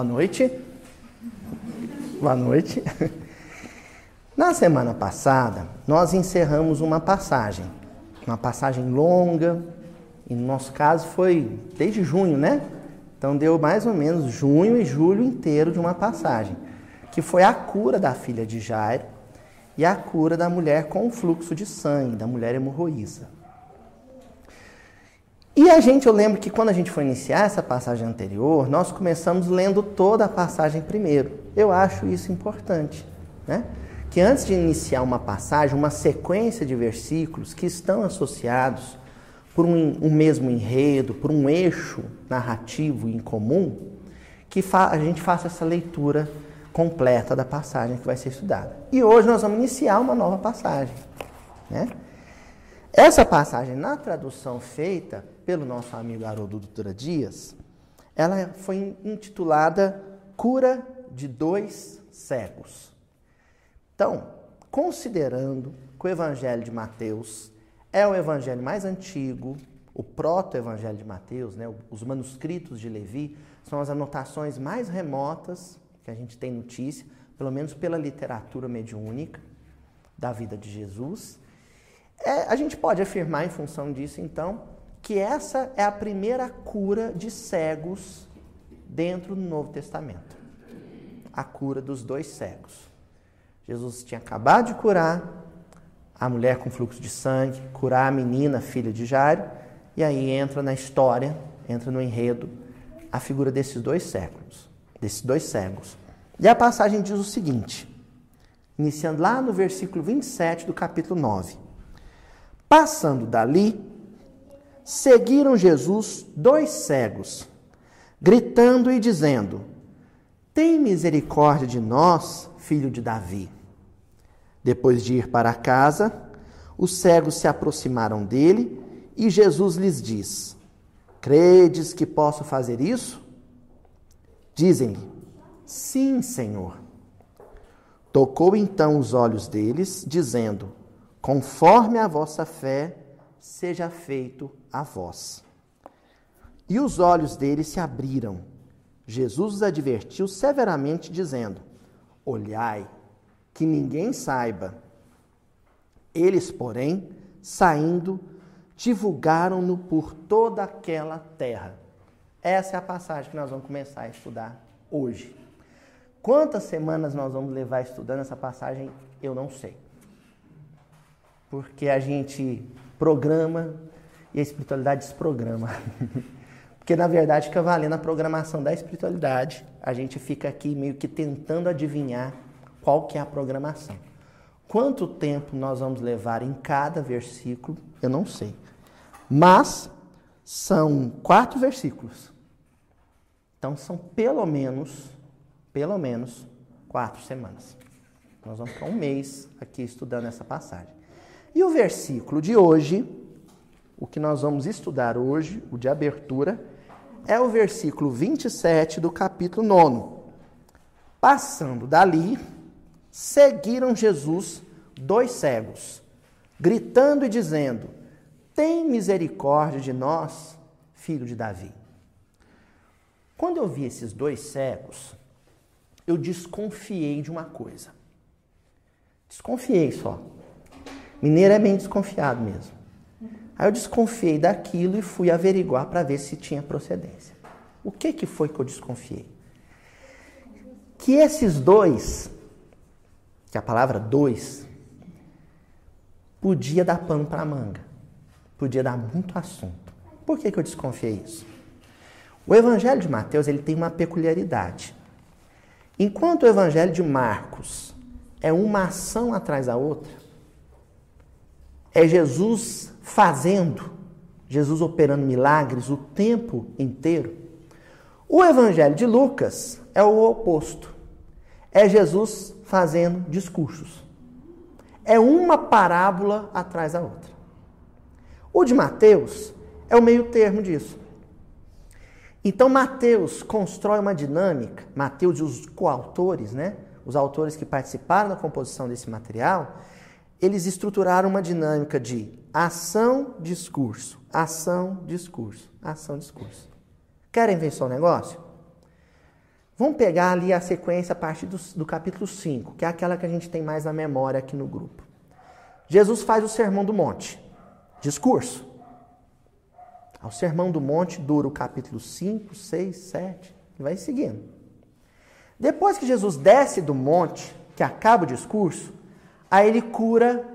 Boa noite. Boa noite. Na semana passada, nós encerramos uma passagem, uma passagem longa, e no nosso caso foi desde junho, né? Então deu mais ou menos junho e julho inteiro de uma passagem, que foi a cura da filha de Jairo e a cura da mulher com fluxo de sangue, da mulher hemorroísa. E a gente, eu lembro que quando a gente foi iniciar essa passagem anterior, nós começamos lendo toda a passagem primeiro. Eu acho isso importante, né? Que antes de iniciar uma passagem, uma sequência de versículos que estão associados por um, um mesmo enredo, por um eixo narrativo em comum, que a gente faça essa leitura completa da passagem que vai ser estudada. E hoje nós vamos iniciar uma nova passagem, né? Essa passagem, na tradução feita pelo nosso amigo Haroldo Dutra Dias, ela foi intitulada Cura de Dois Cegos. Então, considerando que o Evangelho de Mateus é o evangelho mais antigo, o proto-evangelho de Mateus, né, os manuscritos de Levi, são as anotações mais remotas que a gente tem notícia, pelo menos pela literatura mediúnica da vida de Jesus. É, a gente pode afirmar, em função disso, então, que essa é a primeira cura de cegos dentro do Novo Testamento a cura dos dois cegos. Jesus tinha acabado de curar a mulher com fluxo de sangue, curar a menina, filha de Jairo, e aí entra na história, entra no enredo, a figura desses dois séculos, desses dois cegos. E a passagem diz o seguinte, iniciando lá no versículo 27 do capítulo 9. Passando dali, seguiram Jesus dois cegos, gritando e dizendo: Tem misericórdia de nós, filho de Davi. Depois de ir para casa, os cegos se aproximaram dele e Jesus lhes diz: Credes que posso fazer isso? Dizem-lhe: Sim, Senhor. Tocou então os olhos deles, dizendo: Conforme a vossa fé, seja feito a vós. E os olhos deles se abriram. Jesus os advertiu severamente, dizendo: Olhai, que ninguém saiba. Eles, porém, saindo, divulgaram-no por toda aquela terra. Essa é a passagem que nós vamos começar a estudar hoje. Quantas semanas nós vamos levar estudando essa passagem, eu não sei porque a gente programa e a espiritualidade desprograma. porque na verdade fica valendo a programação da espiritualidade. A gente fica aqui meio que tentando adivinhar qual que é a programação. Quanto tempo nós vamos levar em cada versículo, eu não sei. Mas são quatro versículos. Então são pelo menos, pelo menos, quatro semanas. Nós vamos ficar um mês aqui estudando essa passagem. E o versículo de hoje, o que nós vamos estudar hoje, o de abertura, é o versículo 27 do capítulo 9. Passando dali, seguiram Jesus dois cegos, gritando e dizendo: Tem misericórdia de nós, filho de Davi. Quando eu vi esses dois cegos, eu desconfiei de uma coisa. Desconfiei só. Mineiro é bem desconfiado mesmo. Aí eu desconfiei daquilo e fui averiguar para ver se tinha procedência. O que, que foi que eu desconfiei? Que esses dois, que a palavra dois, podia dar pano para manga, podia dar muito assunto. Por que, que eu desconfiei isso? O Evangelho de Mateus ele tem uma peculiaridade. Enquanto o Evangelho de Marcos é uma ação atrás da outra, é Jesus fazendo, Jesus operando milagres o tempo inteiro. O Evangelho de Lucas é o oposto. É Jesus fazendo discursos. É uma parábola atrás da outra. O de Mateus é o meio termo disso. Então Mateus constrói uma dinâmica, Mateus e os coautores, né? Os autores que participaram da composição desse material, eles estruturaram uma dinâmica de ação, discurso, ação, discurso, ação, discurso. Querem ver só um negócio? Vamos pegar ali a sequência a partir do, do capítulo 5, que é aquela que a gente tem mais na memória aqui no grupo. Jesus faz o Sermão do Monte, discurso. O Sermão do Monte dura o capítulo 5, 6, 7, e vai seguindo. Depois que Jesus desce do monte, que acaba o discurso, aí ele cura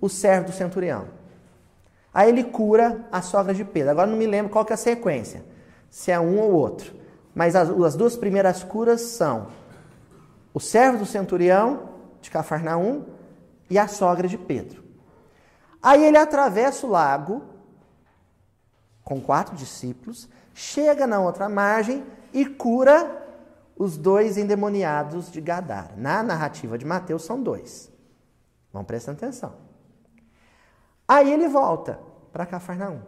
o servo do centurião. Aí ele cura a sogra de Pedro. Agora não me lembro qual que é a sequência, se é um ou outro. Mas as, as duas primeiras curas são o servo do centurião de Cafarnaum e a sogra de Pedro. Aí ele atravessa o lago com quatro discípulos, chega na outra margem e cura os dois endemoniados de Gadara. Na narrativa de Mateus são dois. Vão prestando atenção. Aí ele volta para Cafarnaum.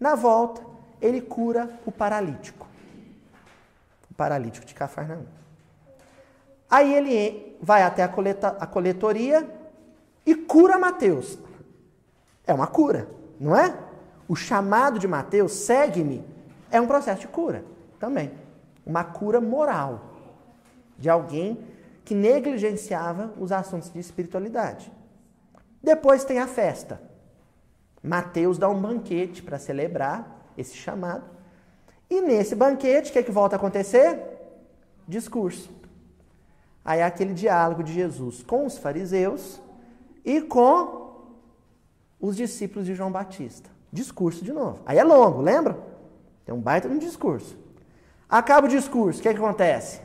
Na volta, ele cura o paralítico. O paralítico de Cafarnaum. Aí ele vai até a, coleta, a coletoria e cura Mateus. É uma cura, não é? O chamado de Mateus, segue-me, é um processo de cura também. Uma cura moral de alguém que negligenciava os assuntos de espiritualidade. Depois tem a festa. Mateus dá um banquete para celebrar esse chamado. E nesse banquete, o que, é que volta a acontecer? Discurso. Aí é aquele diálogo de Jesus com os fariseus e com os discípulos de João Batista. Discurso de novo. Aí é longo, lembra? Tem um baita no discurso. Acaba o discurso, o que, é que acontece?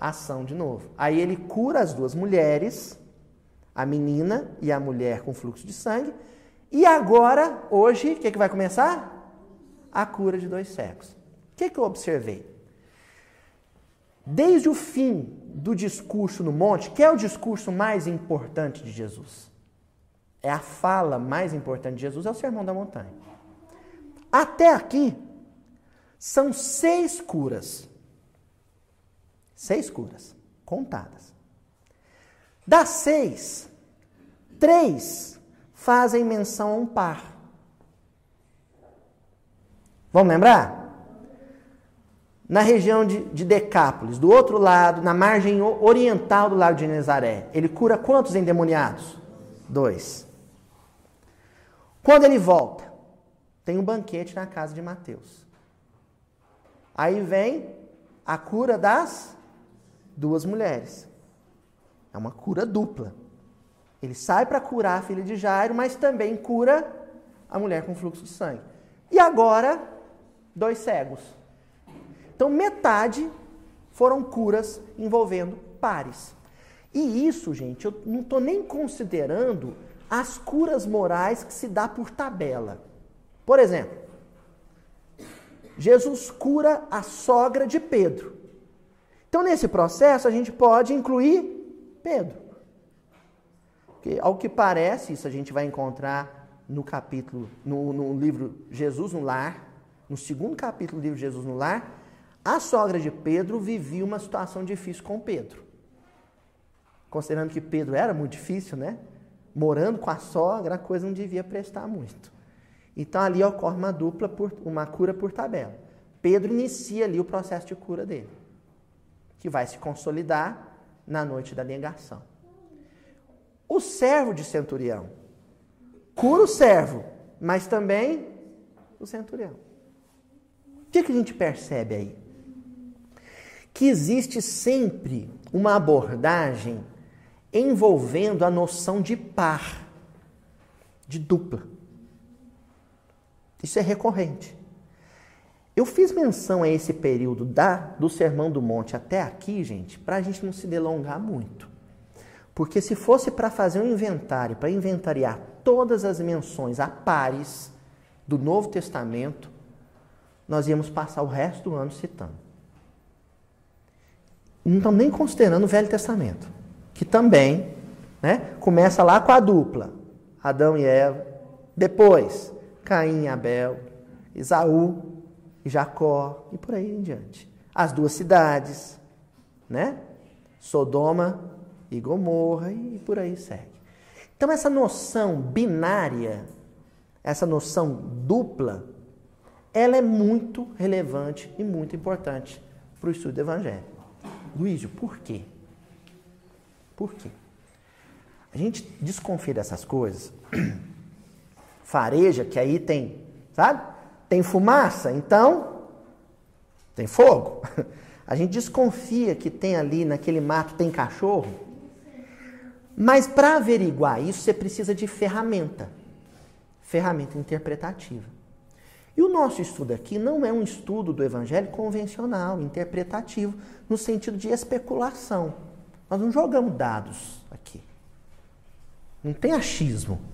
Ação de novo. Aí ele cura as duas mulheres a menina e a mulher com fluxo de sangue. E agora, hoje, o que, que vai começar? A cura de dois cegos. O que, que eu observei? Desde o fim do discurso no monte, que é o discurso mais importante de Jesus, é a fala mais importante de Jesus, é o sermão da montanha. Até aqui, são seis curas. Seis curas contadas. Das seis, três fazem menção a um par. Vamos lembrar? Na região de, de Decápolis, do outro lado, na margem oriental do lago de Nazaré, ele cura quantos endemoniados? Dois. Quando ele volta, tem um banquete na casa de Mateus. Aí vem a cura das duas mulheres. É uma cura dupla. Ele sai para curar a filha de Jairo, mas também cura a mulher com fluxo de sangue. E agora, dois cegos. Então, metade foram curas envolvendo pares. E isso, gente, eu não estou nem considerando as curas morais que se dá por tabela. Por exemplo, Jesus cura a sogra de Pedro. Então, nesse processo, a gente pode incluir Pedro. Porque, ao que parece, isso a gente vai encontrar no capítulo, no, no livro Jesus no Lar, no segundo capítulo do livro Jesus no Lar, a sogra de Pedro vivia uma situação difícil com Pedro. Considerando que Pedro era muito difícil, né? Morando com a sogra, a coisa não devia prestar muito. Então ali ocorre uma dupla, por, uma cura por tabela. Pedro inicia ali o processo de cura dele, que vai se consolidar na noite da negação. O servo de centurião cura o servo, mas também o centurião. O que, que a gente percebe aí? Que existe sempre uma abordagem envolvendo a noção de par, de dupla. Isso é recorrente. Eu fiz menção a esse período da, do Sermão do Monte até aqui, gente, para a gente não se delongar muito. Porque se fosse para fazer um inventário, para inventariar todas as menções a pares do Novo Testamento, nós íamos passar o resto do ano citando. Não estamos nem considerando o Velho Testamento, que também né, começa lá com a dupla, Adão e Eva, depois Caim e Abel, Isaú Jacó e por aí em diante. As duas cidades, né? Sodoma e Gomorra e por aí segue. Então essa noção binária, essa noção dupla, ela é muito relevante e muito importante para o estudo do Evangelho. Luísio, por quê? Por quê? A gente desconfia dessas coisas, fareja, que aí tem, sabe? Tem fumaça, então tem fogo. A gente desconfia que tem ali naquele mato tem cachorro. Mas para averiguar isso, você precisa de ferramenta. Ferramenta interpretativa. E o nosso estudo aqui não é um estudo do evangelho convencional, interpretativo, no sentido de especulação. Nós não jogamos dados aqui. Não tem achismo.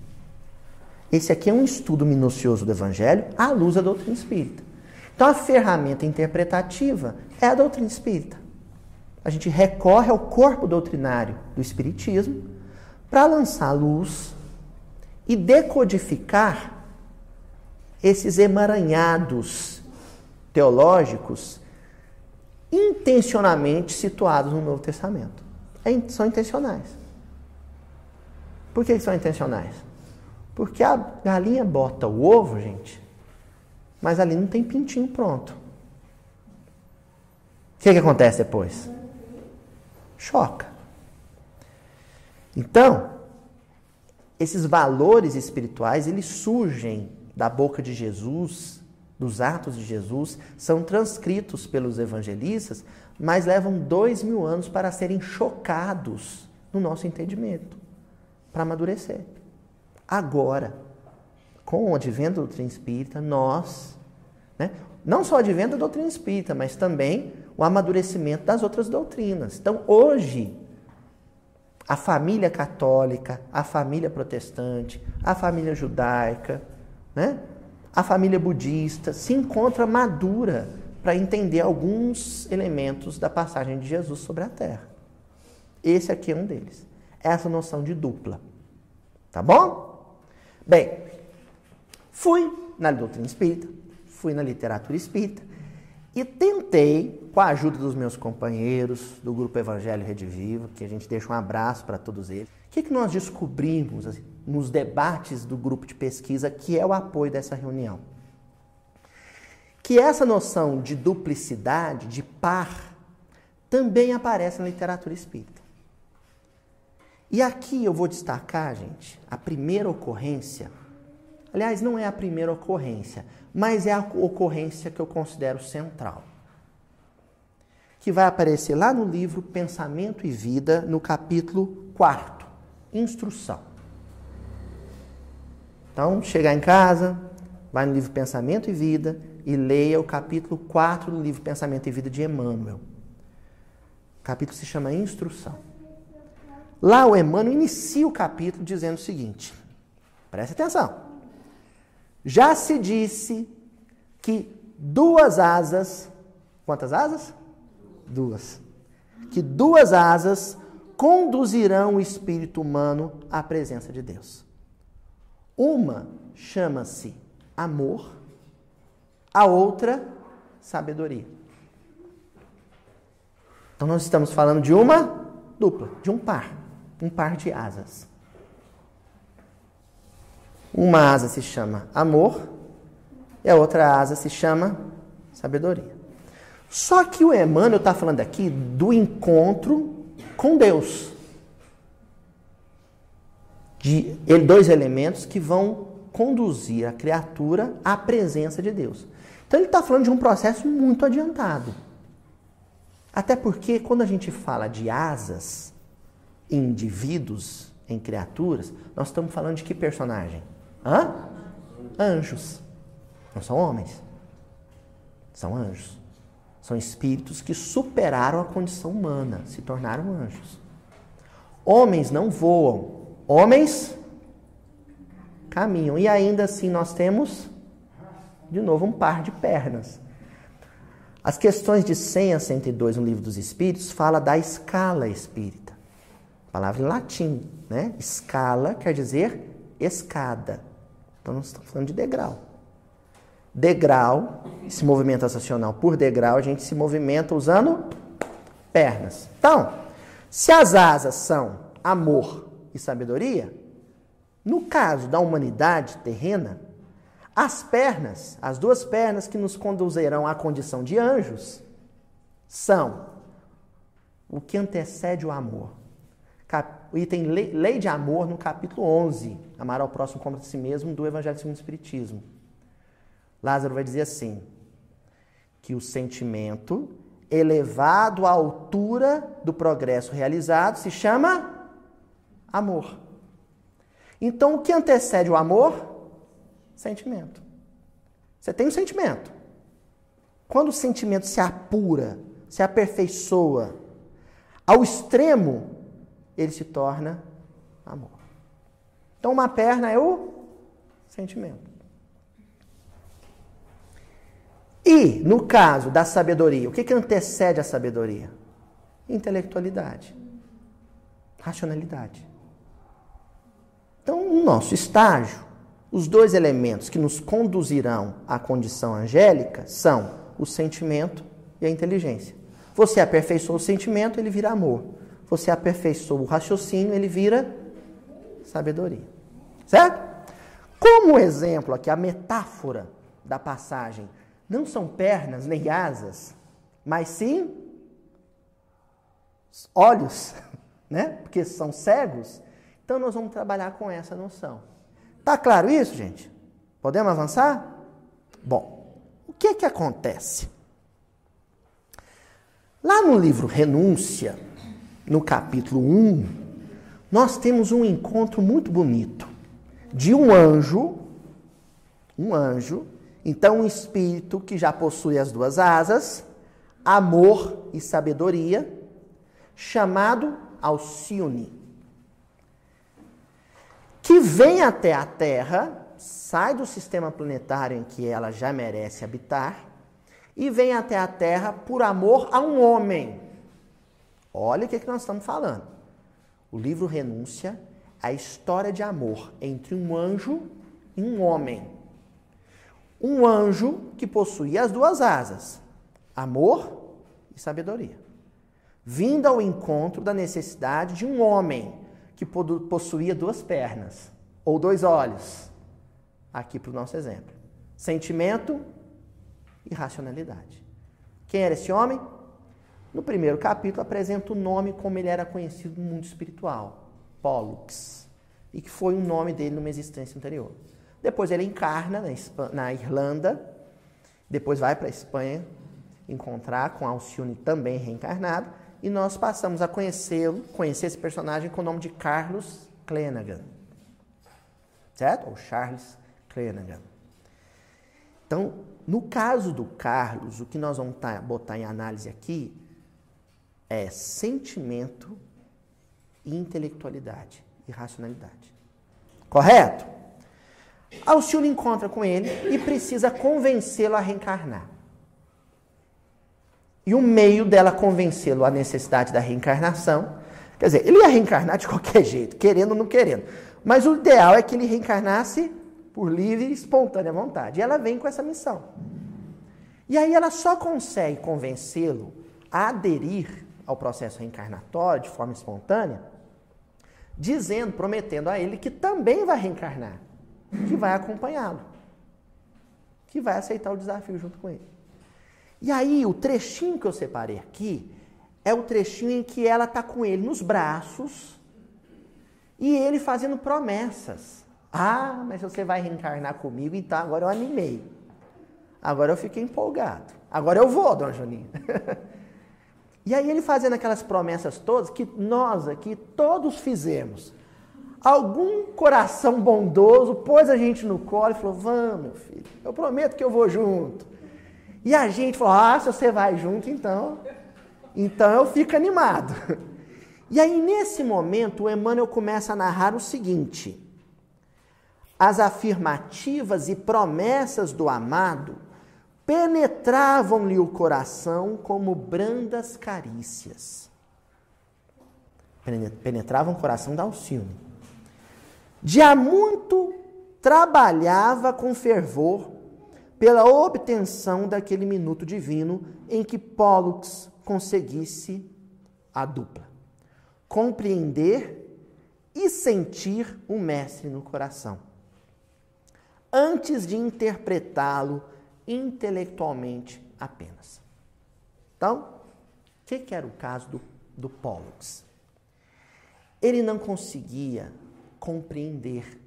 Esse aqui é um estudo minucioso do evangelho à luz da doutrina espírita. Então a ferramenta interpretativa é a doutrina espírita. A gente recorre ao corpo doutrinário do espiritismo para lançar luz e decodificar esses emaranhados teológicos intencionalmente situados no Novo Testamento. É, são intencionais. Por que são intencionais? Porque a galinha bota o ovo, gente, mas ali não tem pintinho pronto. O que, que acontece depois? Choca. Então, esses valores espirituais, eles surgem da boca de Jesus, dos atos de Jesus, são transcritos pelos evangelistas, mas levam dois mil anos para serem chocados no nosso entendimento, para amadurecer. Agora, com o advento da doutrina espírita, nós, né, não só o advento da doutrina espírita, mas também o amadurecimento das outras doutrinas. Então, hoje, a família católica, a família protestante, a família judaica, né? a família budista se encontra madura para entender alguns elementos da passagem de Jesus sobre a Terra. Esse aqui é um deles. Essa noção de dupla. Tá bom? Bem, fui na doutrina espírita, fui na literatura espírita e tentei, com a ajuda dos meus companheiros do Grupo Evangelho Rede Viva, que a gente deixa um abraço para todos eles, o que, que nós descobrimos assim, nos debates do grupo de pesquisa que é o apoio dessa reunião? Que essa noção de duplicidade, de par, também aparece na literatura espírita. E aqui eu vou destacar, gente, a primeira ocorrência. Aliás, não é a primeira ocorrência, mas é a ocorrência que eu considero central. Que vai aparecer lá no livro Pensamento e Vida, no capítulo 4, Instrução. Então, chegar em casa, vai no livro Pensamento e Vida e leia o capítulo 4 do livro Pensamento e Vida de Emmanuel. O capítulo se chama Instrução. Lá o Emmanuel inicia o capítulo dizendo o seguinte: preste atenção. Já se disse que duas asas, quantas asas? Duas. Que duas asas conduzirão o espírito humano à presença de Deus. Uma chama-se amor, a outra, sabedoria. Então nós estamos falando de uma dupla, de um par, um par de asas. Uma asa se chama amor e a outra asa se chama sabedoria. Só que o Emmanuel está falando aqui do encontro com Deus de dois elementos que vão conduzir a criatura à presença de Deus. Então ele está falando de um processo muito adiantado. Até porque quando a gente fala de asas indivíduos, em criaturas, nós estamos falando de que personagem? Hã? Anjos. Não são homens. São anjos. São espíritos que superaram a condição humana, se tornaram anjos. Homens não voam, Homens caminham. E ainda assim nós temos, de novo, um par de pernas. As questões de 100 a 102 no Livro dos Espíritos fala da escala espírita. Palavra em latim, né? Escala quer dizer escada. Então nós estamos falando de degrau. Degrau, esse movimento ascensional por degrau, a gente se movimenta usando pernas. Então, se as asas são amor, e sabedoria, no caso da humanidade terrena, as pernas, as duas pernas que nos conduzirão à condição de anjos, são o que antecede o amor. O item lei de amor no capítulo 11, amar ao próximo como a si mesmo, do Evangelho segundo o Espiritismo. Lázaro vai dizer assim: que o sentimento elevado à altura do progresso realizado se chama amor. Então, o que antecede o amor? Sentimento. Você tem um sentimento. Quando o sentimento se apura, se aperfeiçoa ao extremo, ele se torna amor. Então, uma perna é o sentimento. E, no caso da sabedoria, o que, que antecede a sabedoria? Intelectualidade, racionalidade. Então, no nosso estágio, os dois elementos que nos conduzirão à condição angélica são o sentimento e a inteligência. Você aperfeiçoa o sentimento, ele vira amor. Você aperfeiçoa o raciocínio, ele vira sabedoria. Certo? Como exemplo aqui, a metáfora da passagem não são pernas nem asas, mas sim olhos, né? Porque são cegos. Então nós vamos trabalhar com essa noção. Tá claro isso, gente? Podemos avançar? Bom, o que é que acontece? Lá no livro Renúncia, no capítulo 1, nós temos um encontro muito bonito de um anjo, um anjo, então um espírito que já possui as duas asas, amor e sabedoria, chamado Alcione que vem até a Terra, sai do sistema planetário em que ela já merece habitar, e vem até a Terra por amor a um homem. Olha o que, é que nós estamos falando. O livro Renúncia, a história de amor entre um anjo e um homem. Um anjo que possuía as duas asas, amor e sabedoria. Vindo ao encontro da necessidade de um homem que possuía duas pernas ou dois olhos. Aqui para o nosso exemplo: sentimento e racionalidade. Quem era esse homem? No primeiro capítulo apresenta o nome como ele era conhecido no mundo espiritual, Pollux, e que foi um nome dele numa existência anterior. Depois ele encarna na, na Irlanda, depois vai para a Espanha encontrar com Alcione também reencarnado, e nós passamos a conhecê-lo, conhecer esse personagem com o nome de Carlos Clenaghan. Certo? Ou Charles Clenaghan. Então, no caso do Carlos, o que nós vamos tá, botar em análise aqui é sentimento e intelectualidade e racionalidade. Correto? Alcione encontra com ele e precisa convencê-lo a reencarnar. E o meio dela convencê-lo à necessidade da reencarnação. Quer dizer, ele ia reencarnar de qualquer jeito, querendo ou não querendo. Mas o ideal é que ele reencarnasse por livre e espontânea vontade. E ela vem com essa missão. E aí ela só consegue convencê-lo a aderir ao processo reencarnatório de forma espontânea, dizendo, prometendo a ele que também vai reencarnar, que vai acompanhá-lo, que vai aceitar o desafio junto com ele. E aí, o trechinho que eu separei aqui é o trechinho em que ela está com ele nos braços e ele fazendo promessas. Ah, mas você vai reencarnar comigo, então agora eu animei. Agora eu fiquei empolgado. Agora eu vou, dona Joninha. e aí ele fazendo aquelas promessas todas que nós aqui todos fizemos. Algum coração bondoso pôs a gente no colo e falou: Vamos, meu filho, eu prometo que eu vou junto. E a gente falou: ah, se você vai junto, então. Então eu fico animado. E aí, nesse momento, o Emmanuel começa a narrar o seguinte: as afirmativas e promessas do amado penetravam-lhe o coração como brandas carícias. Penetravam o coração da Alcione. De há muito trabalhava com fervor pela obtenção daquele minuto divino em que Pollux conseguisse a dupla. Compreender e sentir o mestre no coração. Antes de interpretá-lo intelectualmente apenas. Então, que, que era o caso do, do Pollux? Ele não conseguia compreender,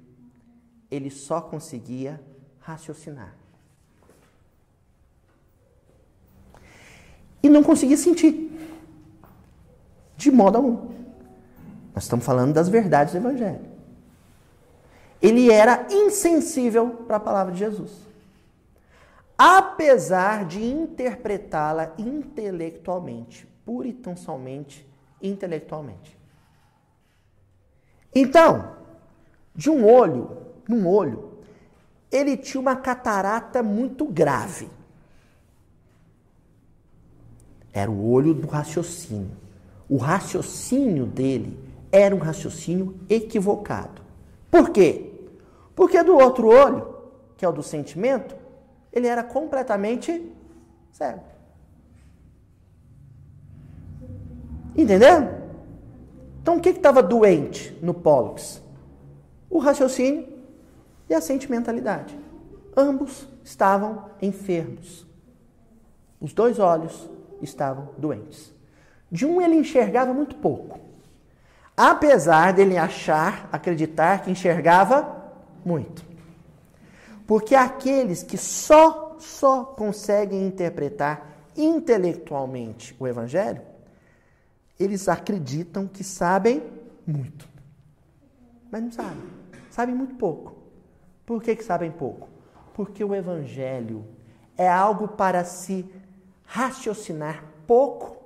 ele só conseguia raciocinar. E não conseguia sentir, de modo algum. Nós estamos falando das verdades do Evangelho. Ele era insensível para a palavra de Jesus. Apesar de interpretá-la intelectualmente, pura e tão somente intelectualmente. Então, de um olho, num olho, ele tinha uma catarata muito grave. Era o olho do raciocínio. O raciocínio dele era um raciocínio equivocado. Por quê? Porque do outro olho, que é o do sentimento, ele era completamente cego. Entendeu? Então o que estava doente no Pollux? O raciocínio e a sentimentalidade. Ambos estavam enfermos. Os dois olhos estavam doentes. De um ele enxergava muito pouco. Apesar dele achar, acreditar que enxergava muito. Porque aqueles que só, só conseguem interpretar intelectualmente o Evangelho, eles acreditam que sabem muito. Mas não sabem. Sabem muito pouco. Por que, que sabem pouco? Porque o Evangelho é algo para se raciocinar pouco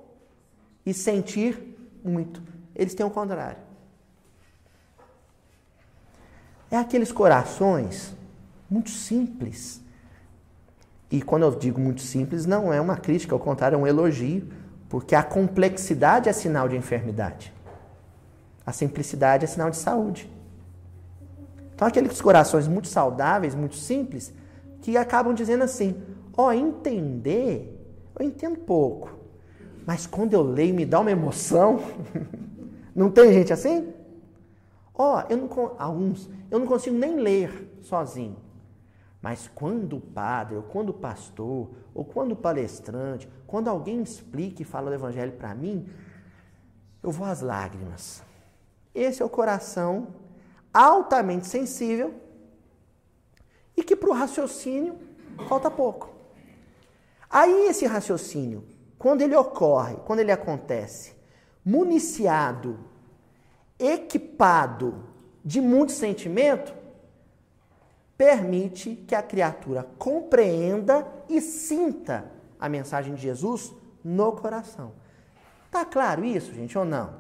e sentir muito. Eles têm o contrário. É aqueles corações muito simples. E quando eu digo muito simples, não é uma crítica, ao contrário, é um elogio, porque a complexidade é sinal de enfermidade. A simplicidade é sinal de saúde. Então, aqueles corações muito saudáveis, muito simples, que acabam dizendo assim: ó, oh, entender, eu entendo pouco, mas quando eu leio me dá uma emoção. não tem gente assim? Ó, oh, eu não, alguns, eu não consigo nem ler sozinho. Mas quando o padre, ou quando o pastor, ou quando o palestrante, quando alguém explica e fala o evangelho para mim, eu vou às lágrimas. Esse é o coração altamente sensível e que para o raciocínio falta pouco. Aí esse raciocínio, quando ele ocorre, quando ele acontece, municiado equipado de muito sentimento, permite que a criatura compreenda e sinta a mensagem de Jesus no coração. Tá claro isso, gente, ou não?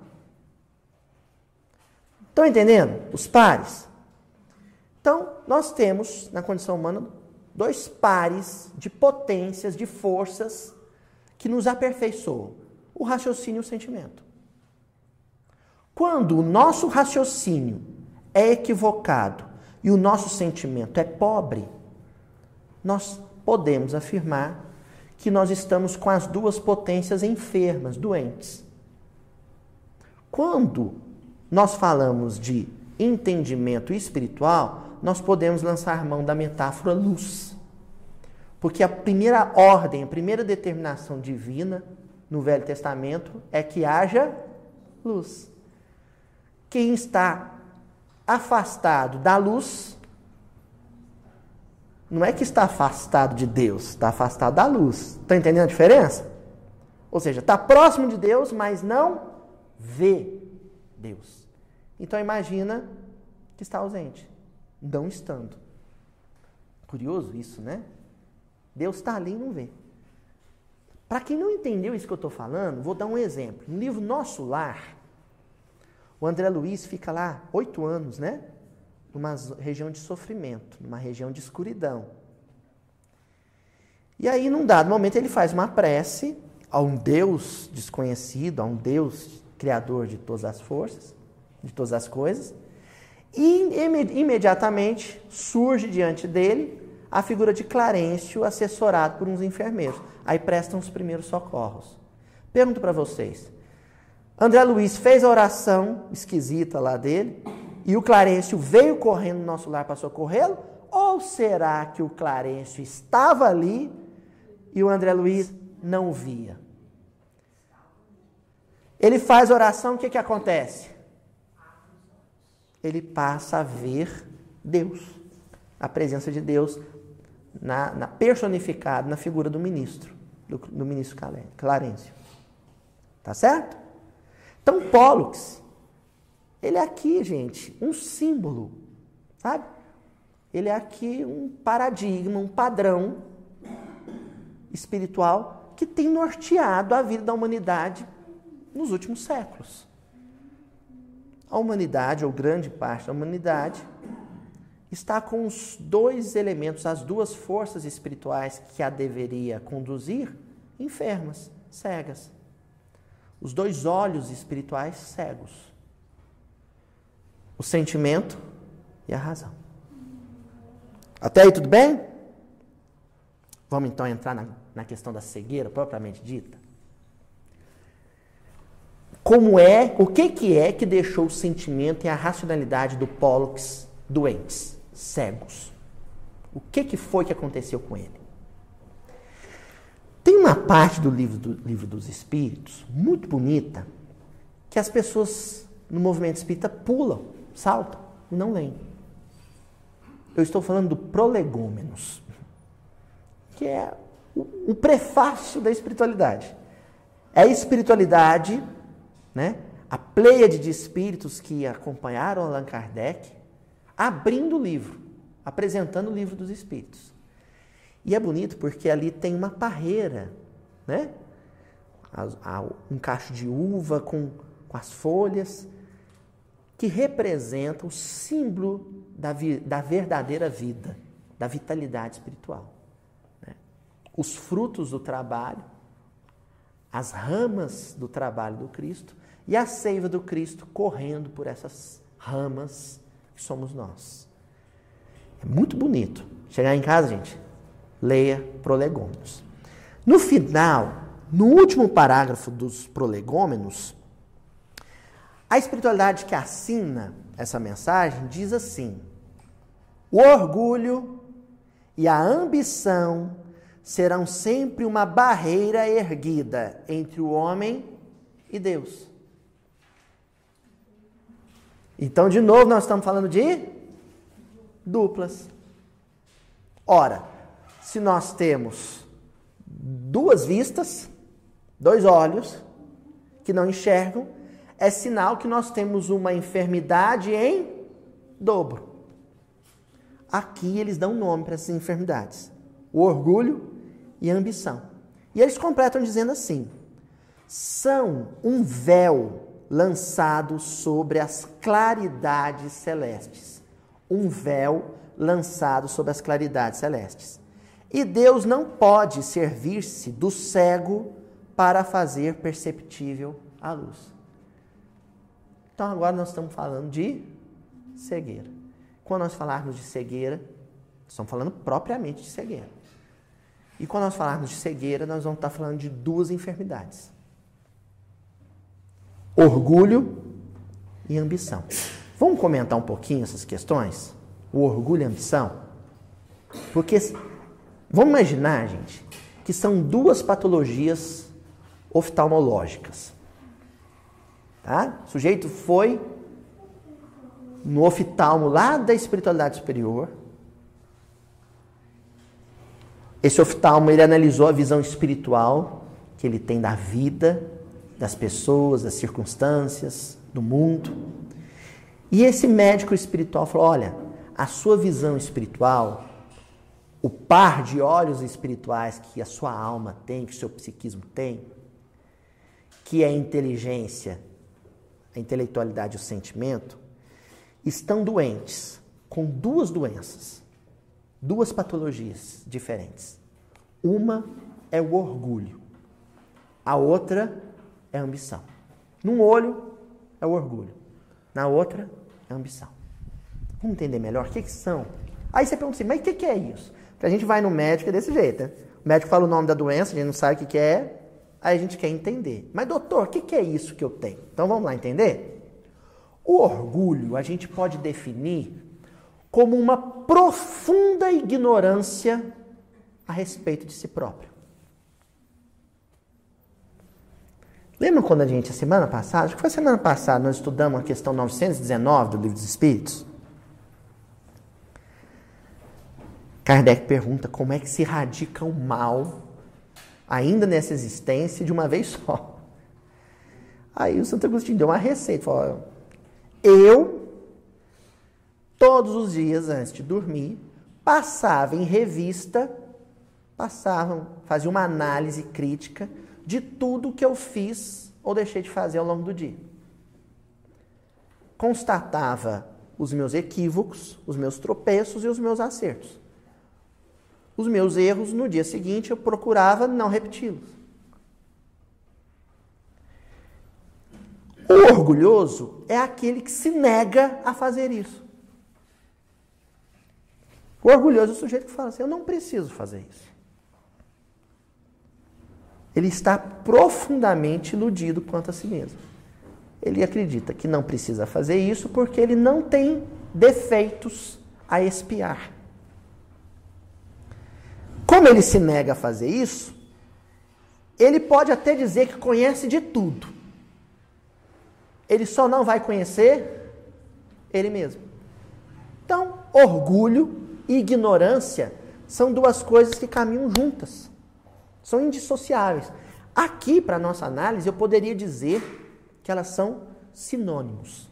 Estão entendendo? Os pares? Então, nós temos na condição humana dois pares de potências, de forças que nos aperfeiçoam: o raciocínio e o sentimento. Quando o nosso raciocínio é equivocado e o nosso sentimento é pobre, nós podemos afirmar que nós estamos com as duas potências enfermas, doentes. Quando nós falamos de entendimento espiritual, nós podemos lançar mão da metáfora luz. Porque a primeira ordem, a primeira determinação divina no Velho Testamento é que haja luz. Quem está afastado da luz, não é que está afastado de Deus, está afastado da luz. Está entendendo a diferença? Ou seja, está próximo de Deus, mas não vê Deus. Então imagina que está ausente, não estando. Curioso isso, né? Deus está ali e não vê. Para quem não entendeu isso que eu estou falando, vou dar um exemplo. No livro Nosso Lar, o André Luiz fica lá oito anos, né? Numa região de sofrimento, numa região de escuridão. E aí, num dado momento, ele faz uma prece a um Deus desconhecido, a um Deus criador de todas as forças, de todas as coisas, e imediatamente surge diante dele a figura de Clarencio, assessorado por uns enfermeiros. Aí prestam os primeiros socorros. Pergunto para vocês: André Luiz fez a oração esquisita lá dele e o Clarencio veio correndo no nosso lar para socorrê-lo? Ou será que o Clarencio estava ali e o André Luiz não via? Ele faz oração, o que, que acontece? Ele passa a ver Deus, a presença de Deus na, na personificado na figura do ministro, do, do ministro Clarencio. Tá certo? Então, Pollux, ele é aqui, gente, um símbolo, sabe? Ele é aqui um paradigma, um padrão espiritual que tem norteado a vida da humanidade nos últimos séculos. A humanidade, ou grande parte da humanidade, está com os dois elementos, as duas forças espirituais que a deveria conduzir, enfermas, cegas. Os dois olhos espirituais cegos. O sentimento e a razão. Até aí tudo bem? Vamos então entrar na, na questão da cegueira propriamente dita. Como é, o que, que é que deixou o sentimento e a racionalidade do Pollux doentes, cegos? O que, que foi que aconteceu com ele? Tem uma parte do livro, do livro dos Espíritos muito bonita que as pessoas no movimento espírita pulam, saltam e não leem. Eu estou falando do prolegômenos, que é o, o prefácio da espiritualidade. É a espiritualidade né, a pleiade de espíritos que acompanharam Allan Kardec, abrindo o livro, apresentando o livro dos espíritos. E é bonito porque ali tem uma parreira, né? Um cacho de uva com, com as folhas, que representa o símbolo da, vi, da verdadeira vida, da vitalidade espiritual. Né? Os frutos do trabalho, as ramas do trabalho do Cristo e a seiva do Cristo correndo por essas ramas que somos nós. É muito bonito. Chegar em casa, gente, leia prolegômenos. No final, no último parágrafo dos prolegômenos, a espiritualidade que assina essa mensagem diz assim: o orgulho e a ambição serão sempre uma barreira erguida entre o homem e Deus. Então, de novo, nós estamos falando de duplas. Ora, se nós temos duas vistas, dois olhos que não enxergam, é sinal que nós temos uma enfermidade em dobro. Aqui eles dão nome para essas enfermidades: o orgulho e a ambição. E eles completam dizendo assim: são um véu lançado sobre as claridades celestes. Um véu lançado sobre as claridades celestes. E Deus não pode servir-se do cego para fazer perceptível a luz. Então agora nós estamos falando de cegueira. Quando nós falarmos de cegueira, estamos falando propriamente de cegueira. E quando nós falarmos de cegueira, nós vamos estar falando de duas enfermidades orgulho e ambição. Vamos comentar um pouquinho essas questões? O orgulho e a ambição? Porque vamos imaginar, gente, que são duas patologias oftalmológicas. Tá? O sujeito foi no oftalmo lá da espiritualidade superior. Esse oftalmo ele analisou a visão espiritual que ele tem da vida, das pessoas, das circunstâncias, do mundo. E esse médico espiritual falou: olha, a sua visão espiritual, o par de olhos espirituais que a sua alma tem, que o seu psiquismo tem, que é a inteligência, a intelectualidade e o sentimento, estão doentes com duas doenças, duas patologias diferentes. Uma é o orgulho, a outra é a ambição. Num olho é o orgulho, na outra é a ambição. Vamos entender melhor o que, que são? Aí você pergunta assim, mas o que, que é isso? Porque a gente vai no médico é desse jeito, né? O médico fala o nome da doença, a gente não sabe o que, que é, aí a gente quer entender. Mas doutor, o que, que é isso que eu tenho? Então vamos lá entender? O orgulho a gente pode definir como uma profunda ignorância a respeito de si próprio. Lembra quando a gente, a semana passada, acho que foi semana passada, nós estudamos a questão 919 do Livro dos Espíritos? Kardec pergunta como é que se radica o mal ainda nessa existência de uma vez só. Aí o Santo Agostinho deu uma receita, falou, eu todos os dias antes de dormir passava em revista, passavam, fazia uma análise crítica de tudo que eu fiz ou deixei de fazer ao longo do dia. Constatava os meus equívocos, os meus tropeços e os meus acertos os meus erros, no dia seguinte eu procurava não repeti-los. O orgulhoso é aquele que se nega a fazer isso. O orgulhoso é o sujeito que fala assim: eu não preciso fazer isso. Ele está profundamente iludido quanto a si mesmo. Ele acredita que não precisa fazer isso porque ele não tem defeitos a espiar. Como ele se nega a fazer isso, ele pode até dizer que conhece de tudo. Ele só não vai conhecer ele mesmo. Então, orgulho e ignorância são duas coisas que caminham juntas. São indissociáveis. Aqui, para nossa análise, eu poderia dizer que elas são sinônimos.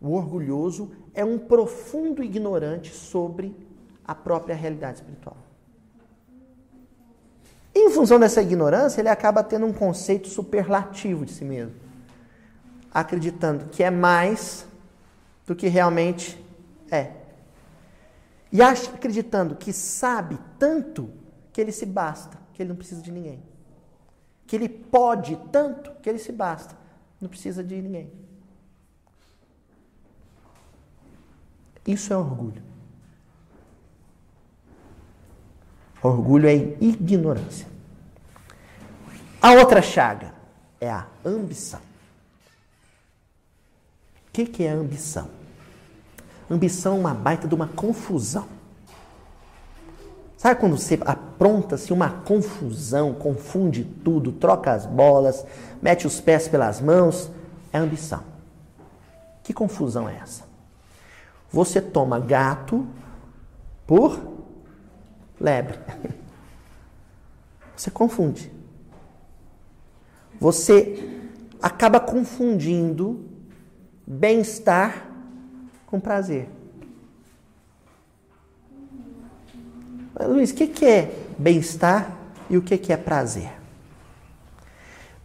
O orgulhoso é um profundo ignorante sobre a própria realidade espiritual. Em função dessa ignorância, ele acaba tendo um conceito superlativo de si mesmo, acreditando que é mais do que realmente é. E acreditando que sabe tanto que ele se basta, que ele não precisa de ninguém. Que ele pode tanto que ele se basta, não precisa de ninguém. Isso é orgulho. Orgulho é ignorância. A outra chaga é a ambição. O que, que é ambição? Ambição é uma baita de uma confusão. Sabe quando você apronta-se uma confusão, confunde tudo, troca as bolas, mete os pés pelas mãos? É ambição. Que confusão é essa? Você toma gato por lebre. Você confunde. Você acaba confundindo bem-estar com prazer. Mas, Luiz, o que é bem-estar e o que é prazer?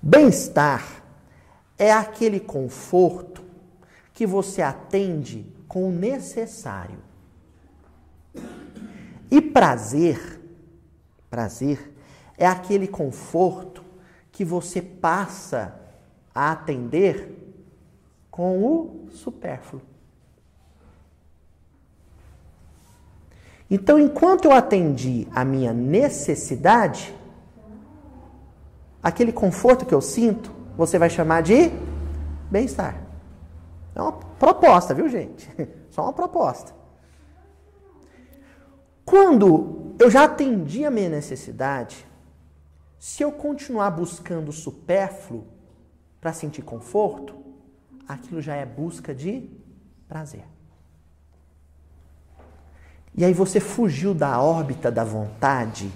Bem-estar é aquele conforto que você atende com o necessário. E prazer, prazer é aquele conforto que você passa a atender com o supérfluo. Então, enquanto eu atendi a minha necessidade, aquele conforto que eu sinto, você vai chamar de bem-estar. É uma proposta, viu, gente? Só uma proposta. Quando eu já atendi a minha necessidade, se eu continuar buscando supérfluo para sentir conforto, aquilo já é busca de prazer. E aí você fugiu da órbita da vontade,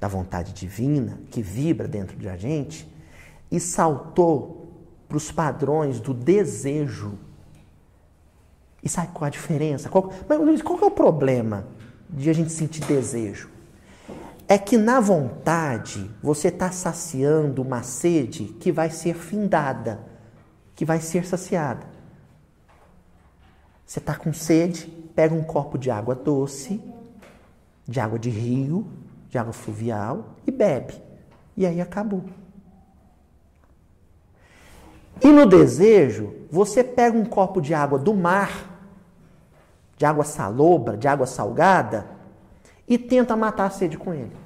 da vontade divina que vibra dentro de a gente e saltou para os padrões do desejo. E sabe qual a diferença? Qual, mas Luiz, qual é o problema? De a gente sentir desejo. É que na vontade você está saciando uma sede que vai ser findada, que vai ser saciada. Você está com sede, pega um copo de água doce, de água de rio, de água fluvial e bebe. E aí acabou. E no desejo, você pega um copo de água do mar de água salobra, de água salgada, e tenta matar a sede com ele.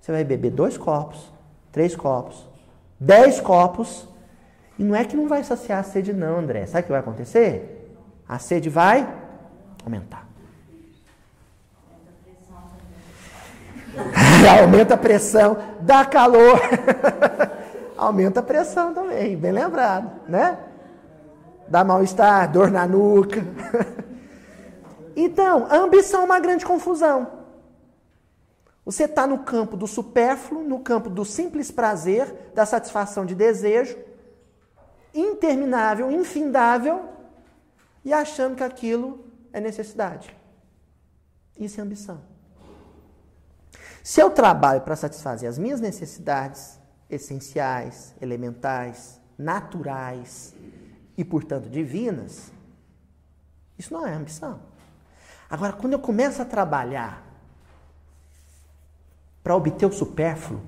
Você vai beber dois copos, três copos, dez copos, e não é que não vai saciar a sede, não, André. Sabe o que vai acontecer? A sede vai aumentar. Aumenta a pressão, dá calor. Aumenta a pressão também, bem lembrado, né? Dá mal-estar, dor na nuca. então, a ambição é uma grande confusão. Você está no campo do supérfluo, no campo do simples prazer, da satisfação de desejo, interminável, infindável, e achando que aquilo é necessidade. Isso é ambição. Se eu trabalho para satisfazer as minhas necessidades essenciais, elementais, naturais e, portanto, divinas, isso não é ambição. Agora, quando eu começo a trabalhar para obter o supérfluo,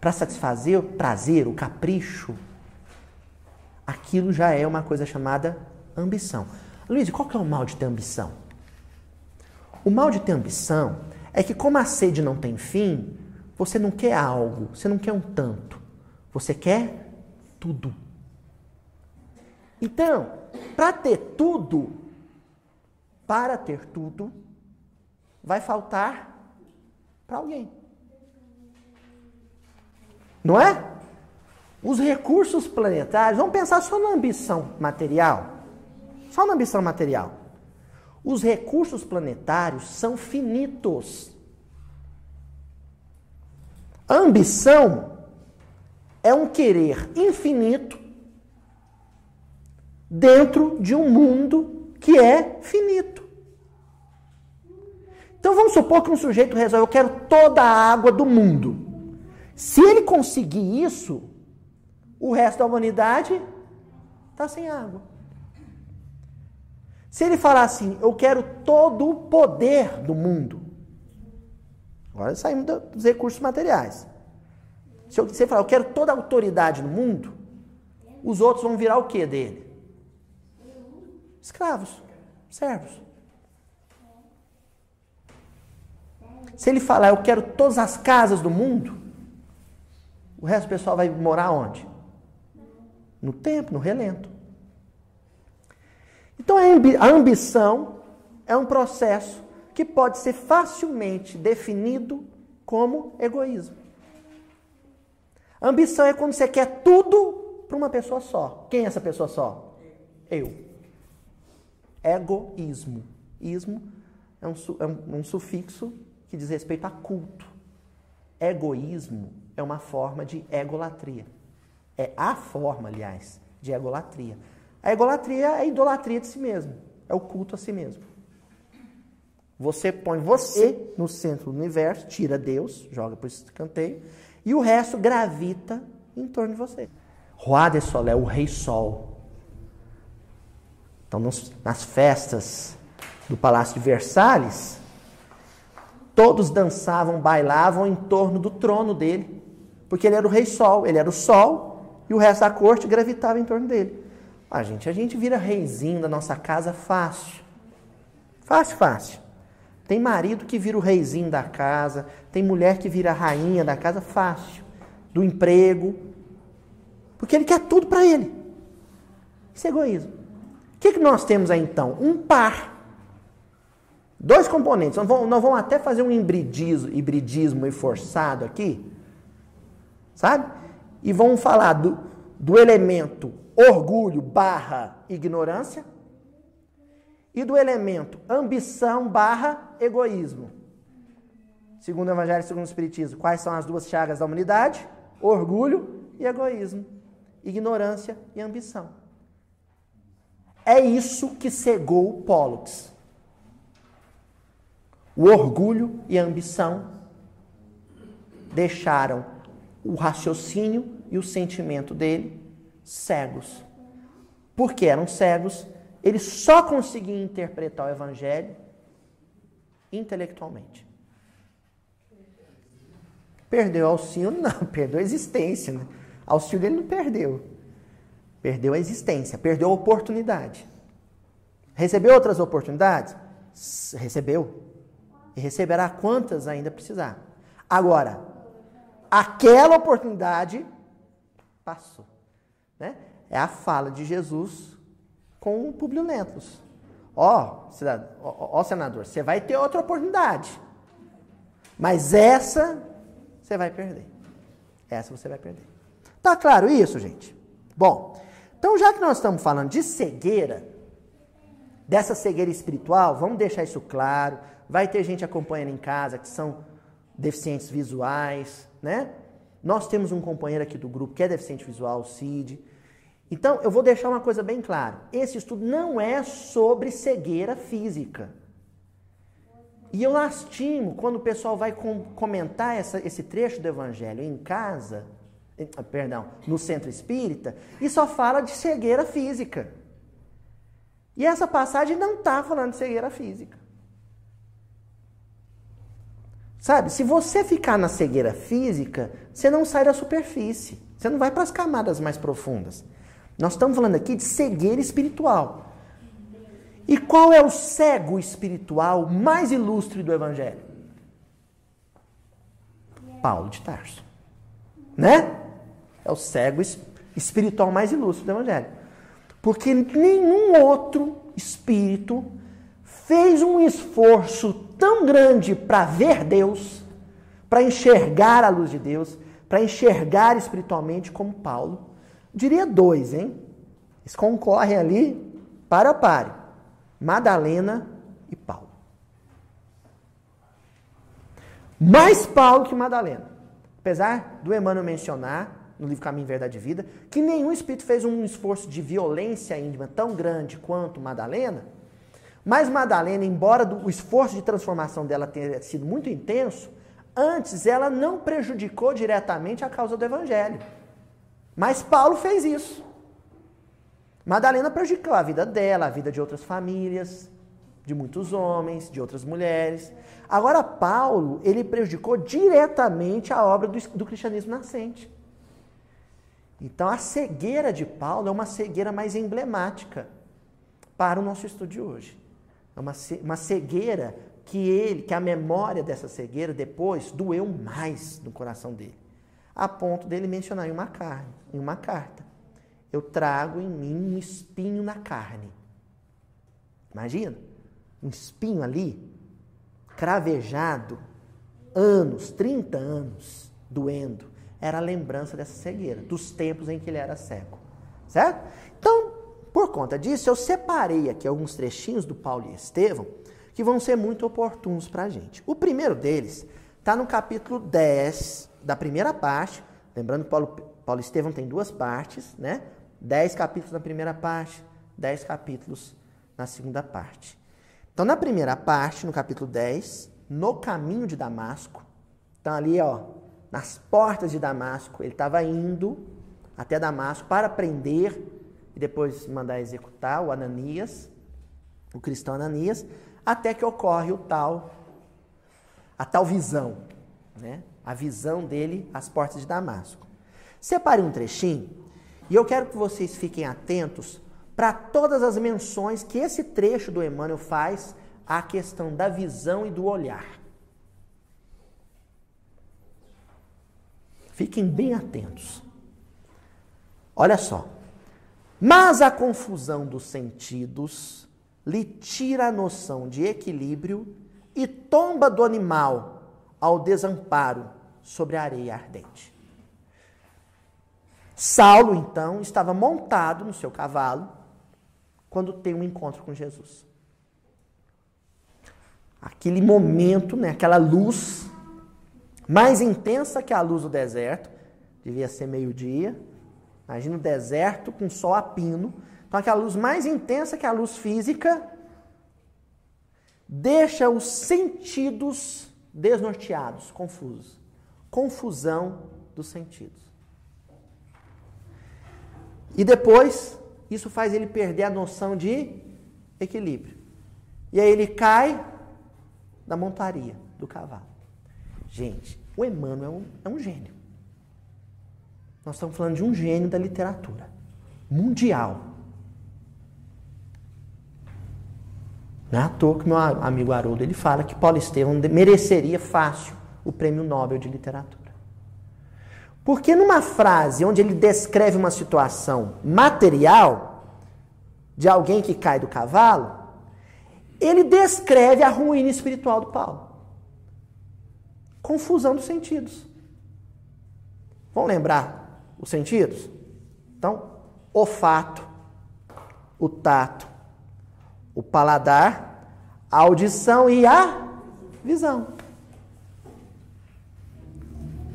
para satisfazer o prazer, o capricho, aquilo já é uma coisa chamada ambição. Luiz, qual que é o mal de ter ambição? O mal de ter ambição é que, como a sede não tem fim, você não quer algo, você não quer um tanto, você quer tudo. Então, para ter tudo, para ter tudo, vai faltar para alguém. Não é? Os recursos planetários, vamos pensar só na ambição material. Só na ambição material. Os recursos planetários são finitos. A ambição é um querer infinito dentro de um mundo que é finito. Então vamos supor que um sujeito resolve, eu quero toda a água do mundo. Se ele conseguir isso, o resto da humanidade está sem água. Se ele falar assim, eu quero todo o poder do mundo. Agora saímos dos recursos materiais. Se você falar, eu quero toda a autoridade no mundo, os outros vão virar o que dele? Escravos, servos. Se ele falar, eu quero todas as casas do mundo, o resto do pessoal vai morar onde? No tempo, no relento. Então a ambição é um processo que pode ser facilmente definido como egoísmo. A ambição é quando você quer tudo para uma pessoa só. Quem é essa pessoa só? Eu. Egoísmo. Ismo é um, é um, um sufixo que diz respeito a culto. Egoísmo é uma forma de egolatria. É a forma, aliás, de egolatria. A egolatria é a idolatria de si mesmo, é o culto a si mesmo. Você põe você no centro do universo, tira Deus, joga para esse canteio, e o resto gravita em torno de você. Roi de Soleil, o Rei Sol. Então, nas festas do Palácio de Versalhes, Todos dançavam, bailavam em torno do trono dele, porque ele era o rei sol, ele era o sol e o resto da corte gravitava em torno dele. A gente, a gente vira reizinho da nossa casa fácil. Fácil, fácil. Tem marido que vira o reizinho da casa, tem mulher que vira a rainha da casa fácil, do emprego, porque ele quer tudo para ele. Isso é egoísmo. O que, que nós temos aí então? Um par Dois componentes. Nós vamos, nós vamos até fazer um hibridismo, hibridismo forçado aqui, sabe? E vamos falar do, do elemento orgulho barra ignorância e do elemento ambição barra egoísmo. Segundo o Evangelho, segundo o Espiritismo, quais são as duas chagas da humanidade? Orgulho e egoísmo. Ignorância e ambição. É isso que cegou Pollux. O orgulho e a ambição deixaram o raciocínio e o sentimento dele cegos. Porque eram cegos, ele só conseguia interpretar o evangelho intelectualmente. Perdeu auxílio? Não, perdeu a existência. Né? Auxílio ele não perdeu. Perdeu a existência, perdeu a oportunidade. Recebeu outras oportunidades? Recebeu e receberá quantas ainda precisar. Agora, aquela oportunidade passou. Né? É a fala de Jesus com o Publio Lentulus. Ó, oh, ó, senador, você vai ter outra oportunidade. Mas essa você vai perder. Essa você vai perder. Tá claro isso, gente? Bom, então já que nós estamos falando de cegueira, dessa cegueira espiritual, vamos deixar isso claro. Vai ter gente acompanhando em casa que são deficientes visuais, né? Nós temos um companheiro aqui do grupo que é deficiente visual, o Cid. Então, eu vou deixar uma coisa bem clara. Esse estudo não é sobre cegueira física. E eu lastimo quando o pessoal vai com, comentar essa, esse trecho do Evangelho em casa, perdão, no centro espírita, e só fala de cegueira física. E essa passagem não está falando de cegueira física. Sabe, se você ficar na cegueira física, você não sai da superfície. Você não vai para as camadas mais profundas. Nós estamos falando aqui de cegueira espiritual. E qual é o cego espiritual mais ilustre do Evangelho? Paulo de Tarso. Né? É o cego espiritual mais ilustre do Evangelho. Porque nenhum outro espírito fez um esforço tão grande para ver Deus, para enxergar a luz de Deus, para enxergar espiritualmente como Paulo. Diria dois, hein? Eles concorrem ali para a pare. Madalena e Paulo. Mais Paulo que Madalena. Apesar do Emmanuel mencionar no livro Caminho, Verdade e Vida, que nenhum espírito fez um esforço de violência íntima tão grande quanto Madalena, mas Madalena, embora o esforço de transformação dela tenha sido muito intenso, antes ela não prejudicou diretamente a causa do evangelho. Mas Paulo fez isso. Madalena prejudicou a vida dela, a vida de outras famílias, de muitos homens, de outras mulheres. Agora, Paulo, ele prejudicou diretamente a obra do, do cristianismo nascente. Então, a cegueira de Paulo é uma cegueira mais emblemática para o nosso estudo de hoje. É uma, uma cegueira que ele, que a memória dessa cegueira depois doeu mais no coração dele, a ponto dele mencionar em uma carne, em uma carta eu trago em mim um espinho na carne. Imagina, um espinho ali, cravejado, anos, 30 anos, doendo. Era a lembrança dessa cegueira, dos tempos em que ele era cego. Certo? Então, por conta disso, eu separei aqui alguns trechinhos do Paulo e Estevão que vão ser muito oportunos para a gente. O primeiro deles está no capítulo 10 da primeira parte. Lembrando que Paulo, Paulo e Estevão tem duas partes, né? Dez capítulos na primeira parte, dez capítulos na segunda parte. Então, na primeira parte, no capítulo 10, no caminho de Damasco, então ali, ó, nas portas de Damasco, ele estava indo até Damasco para prender e depois mandar executar o Ananias, o cristão Ananias, até que ocorre o tal, a tal visão, né? A visão dele às portas de Damasco. Separe um trechinho e eu quero que vocês fiquem atentos para todas as menções que esse trecho do Emmanuel faz à questão da visão e do olhar. Fiquem bem atentos. Olha só. Mas a confusão dos sentidos lhe tira a noção de equilíbrio e tomba do animal ao desamparo sobre a areia ardente. Saulo, então, estava montado no seu cavalo quando tem um encontro com Jesus. Aquele momento, né, aquela luz mais intensa que a luz do deserto, devia ser meio-dia. Imagina o deserto com sol a pino. Então, aquela luz mais intensa que a luz física deixa os sentidos desnorteados, confusos. Confusão dos sentidos. E depois, isso faz ele perder a noção de equilíbrio. E aí ele cai da montaria do cavalo. Gente, o Emmanuel é um, é um gênio. Nós estamos falando de um gênio da literatura mundial. Não é à toa que meu amigo Haroldo ele fala que Paulo Estevam mereceria fácil o prêmio Nobel de Literatura. Porque numa frase onde ele descreve uma situação material de alguém que cai do cavalo, ele descreve a ruína espiritual do Paulo. Confusão dos sentidos. Vamos lembrar os sentidos? Então, olfato, o tato, o paladar, a audição e a visão.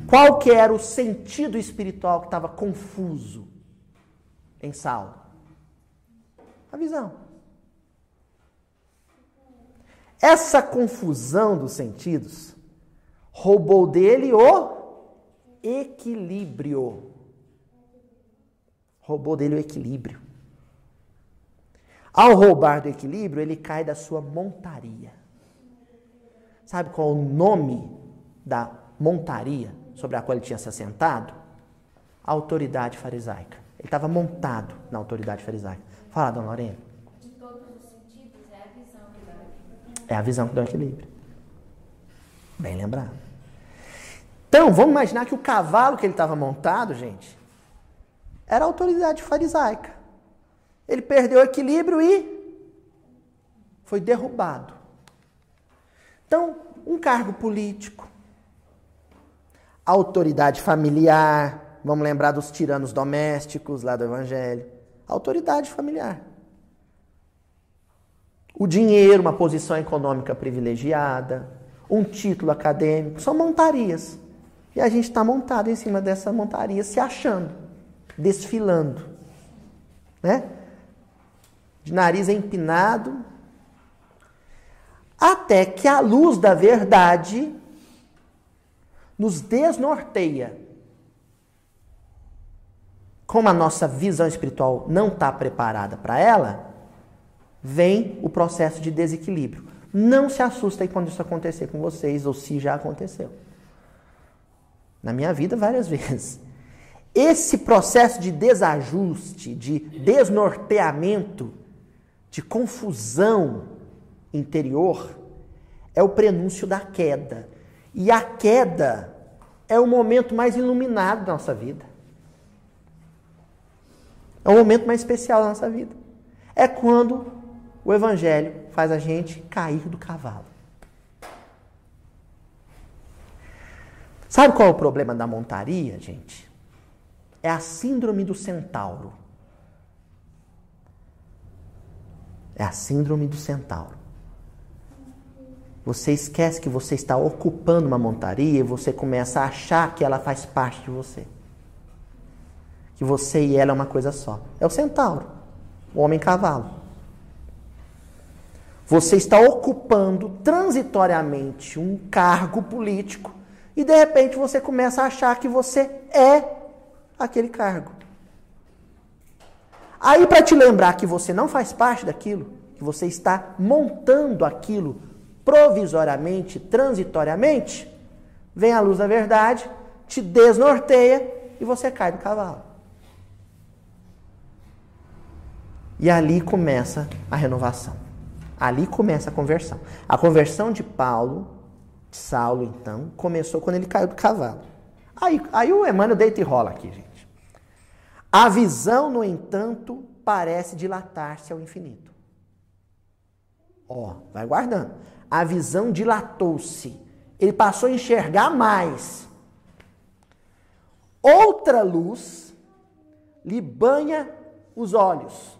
Qual que era o sentido espiritual que estava confuso em Saulo? A visão. Essa confusão dos sentidos roubou dele o equilíbrio. Roubou dele o equilíbrio. Ao roubar do equilíbrio, ele cai da sua montaria. Sabe qual é o nome da montaria sobre a qual ele tinha se assentado? A autoridade farisaica. Ele estava montado na autoridade farisaica. Fala, dona Lorena. É a visão que dá o equilíbrio. Bem lembrado. Então, vamos imaginar que o cavalo que ele estava montado, gente, era a autoridade farisaica. Ele perdeu o equilíbrio e foi derrubado. Então, um cargo político, autoridade familiar, vamos lembrar dos tiranos domésticos lá do Evangelho, autoridade familiar o dinheiro, uma posição econômica privilegiada, um título acadêmico, são montarias. E a gente está montado em cima dessa montaria, se achando, desfilando, né? De nariz empinado, até que a luz da verdade nos desnorteia. Como a nossa visão espiritual não está preparada para ela, vem o processo de desequilíbrio. Não se assustem quando isso acontecer com vocês ou se já aconteceu. Na minha vida, várias vezes. Esse processo de desajuste, de desnorteamento, de confusão interior, é o prenúncio da queda. E a queda é o momento mais iluminado da nossa vida. É o momento mais especial da nossa vida. É quando o evangelho faz a gente cair do cavalo. Sabe qual é o problema da montaria, gente? É a síndrome do centauro. É a síndrome do centauro. Você esquece que você está ocupando uma montaria e você começa a achar que ela faz parte de você. Que você e ela é uma coisa só. É o centauro, o homem cavalo. Você está ocupando transitoriamente um cargo político e de repente você começa a achar que você é aquele cargo. Aí, para te lembrar que você não faz parte daquilo, que você está montando aquilo provisoriamente, transitoriamente, vem a luz da verdade, te desnorteia e você cai do cavalo. E ali começa a renovação. Ali começa a conversão. A conversão de Paulo, Saulo, então, começou quando ele caiu do cavalo. Aí, aí o Emmanuel deita e rola aqui, gente. A visão, no entanto, parece dilatar-se ao infinito. Ó, vai guardando. A visão dilatou-se. Ele passou a enxergar mais. Outra luz lhe banha os olhos,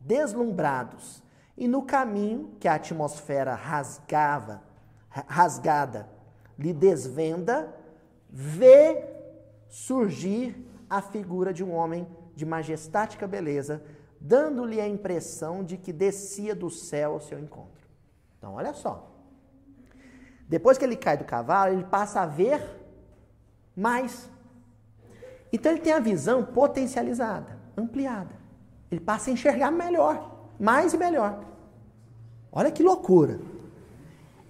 deslumbrados e no caminho que a atmosfera rasgava, rasgada, lhe desvenda, vê surgir a figura de um homem de majestática beleza, dando-lhe a impressão de que descia do céu ao seu encontro. Então, olha só. Depois que ele cai do cavalo, ele passa a ver mais. Então, ele tem a visão potencializada, ampliada. Ele passa a enxergar melhor, mais e melhor. Olha que loucura.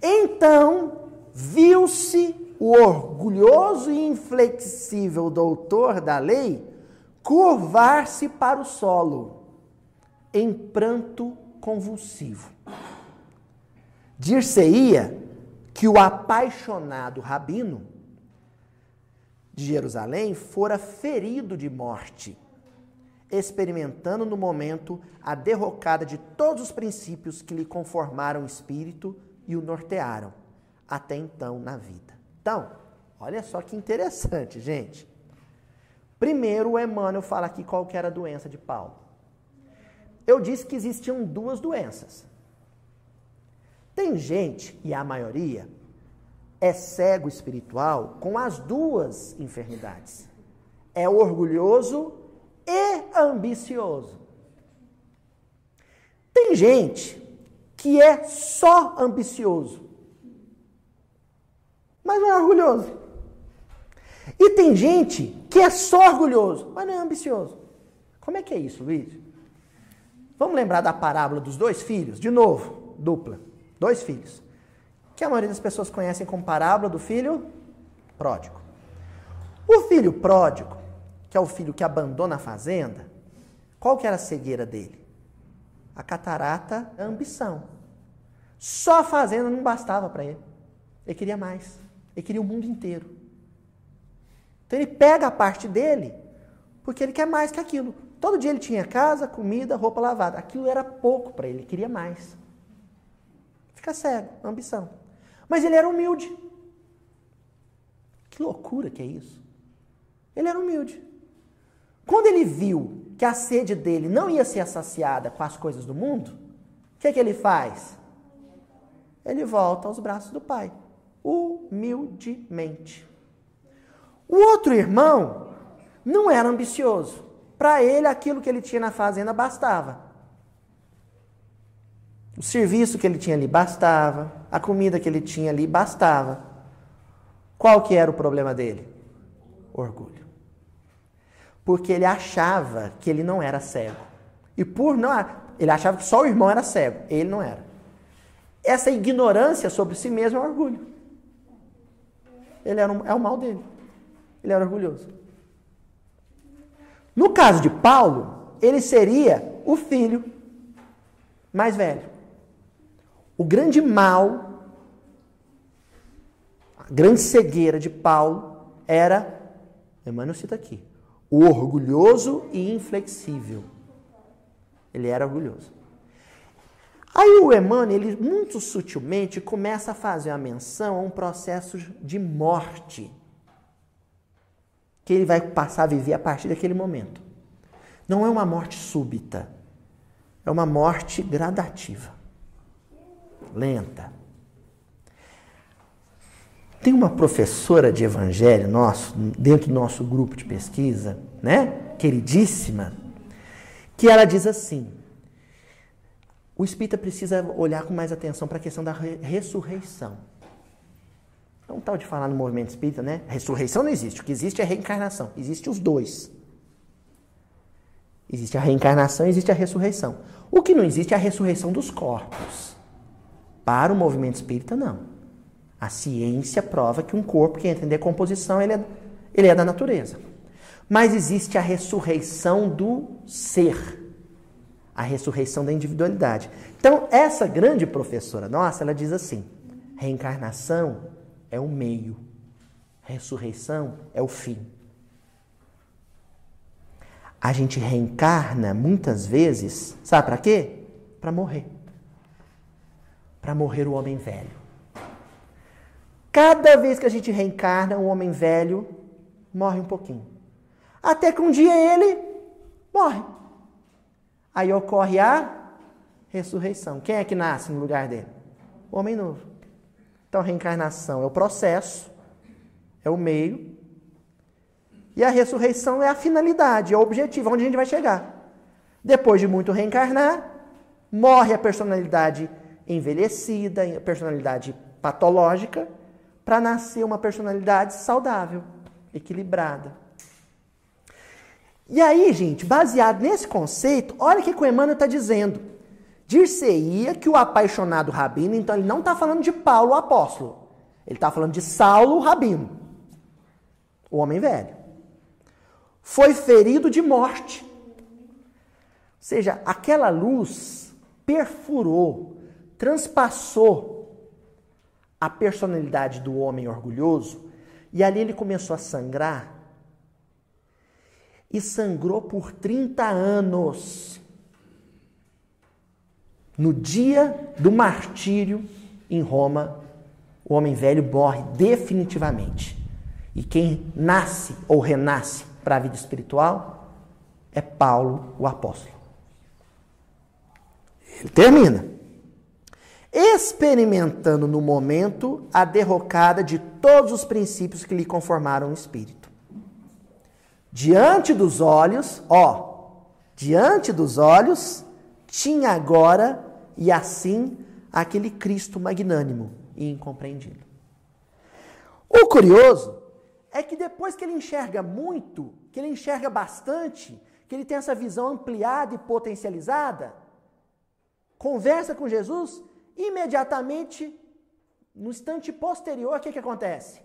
Então viu-se o orgulhoso e inflexível doutor da lei curvar-se para o solo, em pranto convulsivo. Dir-se-ia que o apaixonado rabino de Jerusalém fora ferido de morte experimentando no momento a derrocada de todos os princípios que lhe conformaram o espírito e o nortearam até então na vida. Então, olha só que interessante, gente. Primeiro, o Emmanuel fala aqui qual que era a doença de Paulo. Eu disse que existiam duas doenças. Tem gente, e a maioria, é cego espiritual com as duas enfermidades. É orgulhoso e ambicioso. Tem gente que é só ambicioso, mas não é orgulhoso. E tem gente que é só orgulhoso, mas não é ambicioso. Como é que é isso, Luiz? Vamos lembrar da parábola dos dois filhos? De novo, dupla. Dois filhos. Que a maioria das pessoas conhecem como parábola do filho pródigo. O filho pródigo, que é o filho que abandona a fazenda, qual que era a cegueira dele? A catarata, a ambição. Só a fazenda não bastava para ele. Ele queria mais. Ele queria o mundo inteiro. Então ele pega a parte dele porque ele quer mais que aquilo. Todo dia ele tinha casa, comida, roupa lavada. Aquilo era pouco para ele, ele queria mais. Fica cego, ambição. Mas ele era humilde. Que loucura que é isso. Ele era humilde. Quando ele viu que a sede dele não ia ser saciada com as coisas do mundo, o que, que ele faz? Ele volta aos braços do pai, humildemente. O outro irmão não era ambicioso. Para ele, aquilo que ele tinha na fazenda bastava. O serviço que ele tinha ali bastava, a comida que ele tinha ali bastava. Qual que era o problema dele? Orgulho. Porque ele achava que ele não era cego. E por não, ele achava que só o irmão era cego, ele não era. Essa ignorância sobre si mesmo é orgulho. Ele era um, é o mal dele. Ele era orgulhoso. No caso de Paulo, ele seria o filho mais velho. O grande mal, a grande cegueira de Paulo era, Emmanuel cita aqui, o orgulhoso e inflexível. Ele era orgulhoso. Aí o Emmanuel, ele muito sutilmente começa a fazer a menção a um processo de morte que ele vai passar a viver a partir daquele momento. Não é uma morte súbita, é uma morte gradativa, lenta. Tem uma professora de evangelho nosso, dentro do nosso grupo de pesquisa, né? Queridíssima, que ela diz assim: o espírita precisa olhar com mais atenção para a questão da ressurreição. É um tal de falar no movimento espírita, né? Ressurreição não existe. O que existe é reencarnação. Existe os dois. Existe a reencarnação existe a ressurreição. O que não existe é a ressurreição dos corpos. Para o movimento espírita, não. A ciência prova que um corpo que entra em decomposição, ele é, ele é da natureza. Mas existe a ressurreição do ser. A ressurreição da individualidade. Então, essa grande professora nossa, ela diz assim: reencarnação é o meio. Ressurreição é o fim. A gente reencarna muitas vezes, sabe para quê? Para morrer. Para morrer o homem velho. Cada vez que a gente reencarna, o homem velho morre um pouquinho. Até que um dia ele morre. Aí ocorre a ressurreição. Quem é que nasce no lugar dele? O homem novo. Então, a reencarnação é o processo, é o meio, e a ressurreição é a finalidade, é o objetivo, onde a gente vai chegar. Depois de muito reencarnar, morre a personalidade envelhecida, a personalidade patológica, para nascer uma personalidade saudável, equilibrada. E aí, gente, baseado nesse conceito, olha o que o Emmanuel está dizendo. Dir-se-ia que o apaixonado rabino, então ele não está falando de Paulo, o apóstolo. Ele está falando de Saulo, o rabino, o homem velho. Foi ferido de morte. Ou seja, aquela luz perfurou, transpassou a personalidade do homem orgulhoso e ali ele começou a sangrar. E sangrou por 30 anos. No dia do martírio em Roma, o homem velho morre definitivamente. E quem nasce ou renasce para a vida espiritual é Paulo, o apóstolo. Ele termina. Experimentando no momento a derrocada de todos os princípios que lhe conformaram o espírito. Diante dos olhos, ó, diante dos olhos, tinha agora e assim aquele Cristo magnânimo e incompreendido. O curioso é que depois que ele enxerga muito, que ele enxerga bastante, que ele tem essa visão ampliada e potencializada, conversa com Jesus, imediatamente, no instante posterior, o que, que acontece?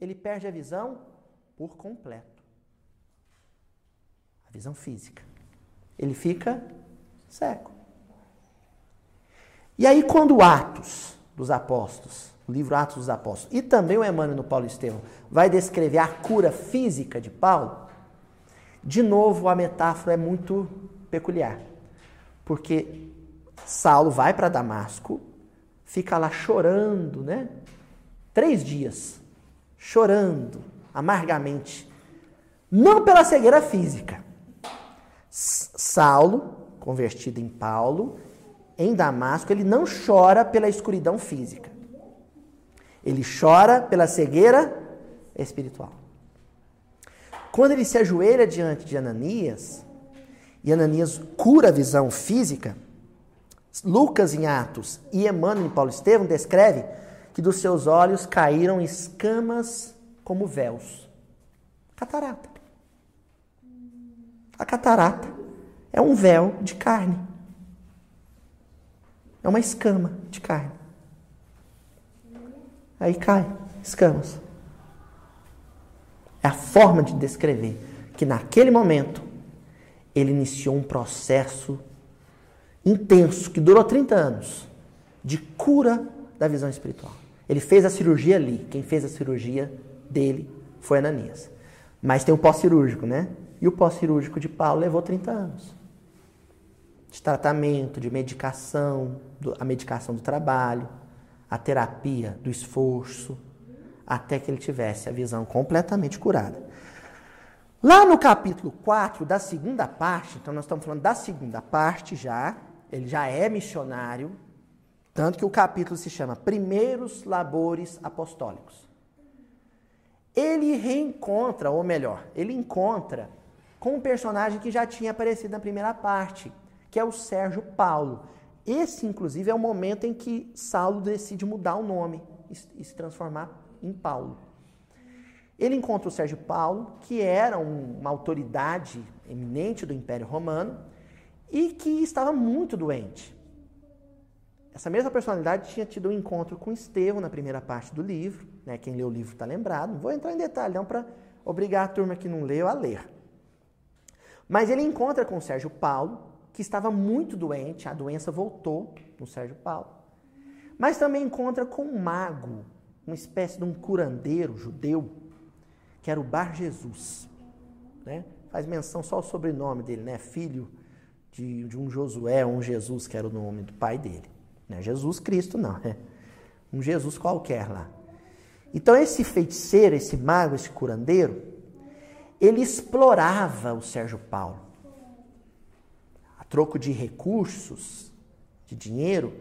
Ele perde a visão por completo. A visão física. Ele fica cego. E aí, quando Atos dos Apóstolos, o livro Atos dos Apóstolos, e também o Emmanuel no Paulo Estevão, vai descrever a cura física de Paulo, de novo a metáfora é muito peculiar. Porque Saulo vai para Damasco, fica lá chorando, né? Três dias, chorando amargamente. Não pela cegueira física. Saulo, convertido em Paulo, em Damasco, ele não chora pela escuridão física. Ele chora pela cegueira espiritual. Quando ele se ajoelha diante de Ananias, e Ananias cura a visão física, Lucas em Atos e Emmanuel em Paulo Estevão descreve que dos seus olhos caíram escamas como véus. Catarata. A catarata é um véu de carne. É uma escama de carne. Aí cai escamas. É a forma de descrever que naquele momento ele iniciou um processo intenso que durou 30 anos de cura da visão espiritual. Ele fez a cirurgia ali. Quem fez a cirurgia dele foi Ananias. Mas tem o pós-cirúrgico, né? E o pós-cirúrgico de Paulo levou 30 anos de tratamento, de medicação, a medicação do trabalho, a terapia do esforço, até que ele tivesse a visão completamente curada. Lá no capítulo 4 da segunda parte, então nós estamos falando da segunda parte já, ele já é missionário, tanto que o capítulo se chama Primeiros Labores Apostólicos. Ele reencontra, ou melhor, ele encontra com um personagem que já tinha aparecido na primeira parte, que é o Sérgio Paulo. Esse, inclusive, é o momento em que Saulo decide mudar o nome e se transformar em Paulo. Ele encontra o Sérgio Paulo, que era um, uma autoridade eminente do Império Romano e que estava muito doente. Essa mesma personalidade tinha tido um encontro com Estevão na primeira parte do livro. Né? Quem leu o livro está lembrado. Não vou entrar em detalhe, não, para obrigar a turma que não leu a ler. Mas ele encontra com o Sérgio Paulo que estava muito doente, a doença voltou no Sérgio Paulo. Mas também encontra com um mago, uma espécie de um curandeiro judeu, que era o Bar Jesus. Né? Faz menção só ao sobrenome dele, né? Filho de, de um Josué, um Jesus, que era o nome do pai dele. Não é Jesus Cristo, não. É um Jesus qualquer lá. Então, esse feiticeiro, esse mago, esse curandeiro, ele explorava o Sérgio Paulo troco de recursos, de dinheiro,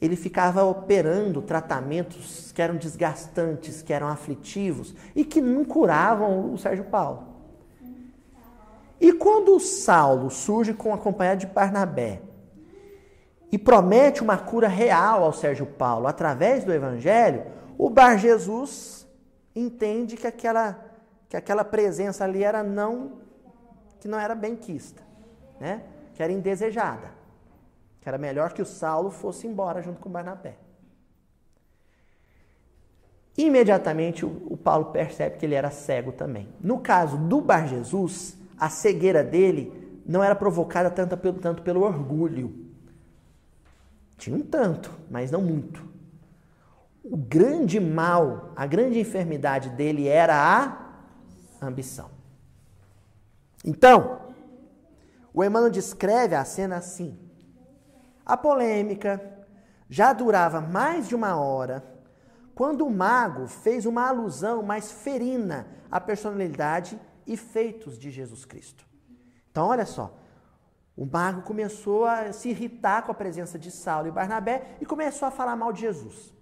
ele ficava operando tratamentos que eram desgastantes, que eram aflitivos e que não curavam o Sérgio Paulo. E quando o Saulo surge com acompanhado de Barnabé e promete uma cura real ao Sérgio Paulo através do evangelho, o Bar Jesus entende que aquela que aquela presença ali era não que não era bem quista, né? que era indesejada, que era melhor que o Saulo fosse embora junto com Barnabé. Imediatamente o, Paulo percebe que ele era cego também. No caso do Bar Jesus, a cegueira dele não era provocada tanto pelo, tanto pelo orgulho. Tinha um tanto, mas não muito. O grande mal, a grande enfermidade dele era a ambição. Então, o Emmanuel descreve a cena assim. A polêmica já durava mais de uma hora quando o mago fez uma alusão mais ferina à personalidade e feitos de Jesus Cristo. Então, olha só. O mago começou a se irritar com a presença de Saulo e Barnabé e começou a falar mal de Jesus.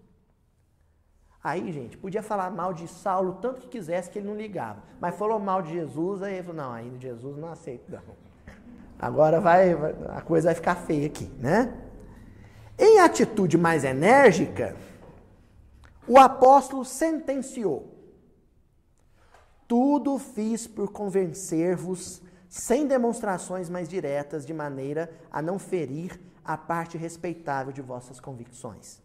Aí, gente, podia falar mal de Saulo tanto que quisesse que ele não ligava. Mas falou mal de Jesus, aí ele falou, não, ainda Jesus não aceito, não. Agora vai, a coisa vai ficar feia aqui, né? Em atitude mais enérgica, o apóstolo sentenciou: Tudo fiz por convencer-vos sem demonstrações mais diretas, de maneira a não ferir a parte respeitável de vossas convicções.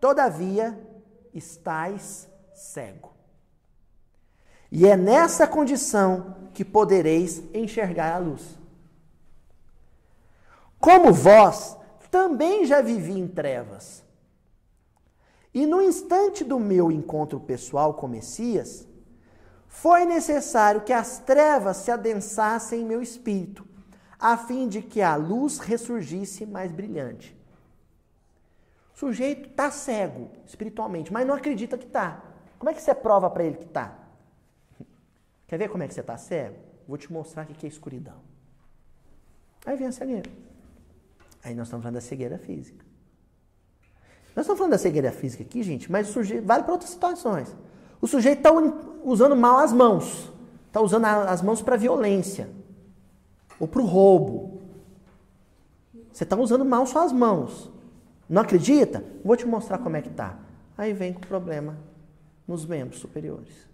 Todavia, estais cego. E é nessa condição que podereis enxergar a luz. Como vós também já vivi em trevas. E no instante do meu encontro pessoal com Messias, foi necessário que as trevas se adensassem em meu espírito, a fim de que a luz ressurgisse mais brilhante. O sujeito está cego espiritualmente, mas não acredita que está. Como é que você prova para ele que está? Quer ver como é que você está cego? Vou te mostrar o que é escuridão. Aí vem a cegueira. Aí nós estamos falando da cegueira física. Nós estamos falando da cegueira física aqui, gente, mas o sujeito vale para outras situações. O sujeito está usando mal as mãos. Está usando as mãos para violência. Ou para o roubo. Você está usando mal suas mãos. Não acredita? Vou te mostrar como é que tá. Aí vem com problema nos membros superiores.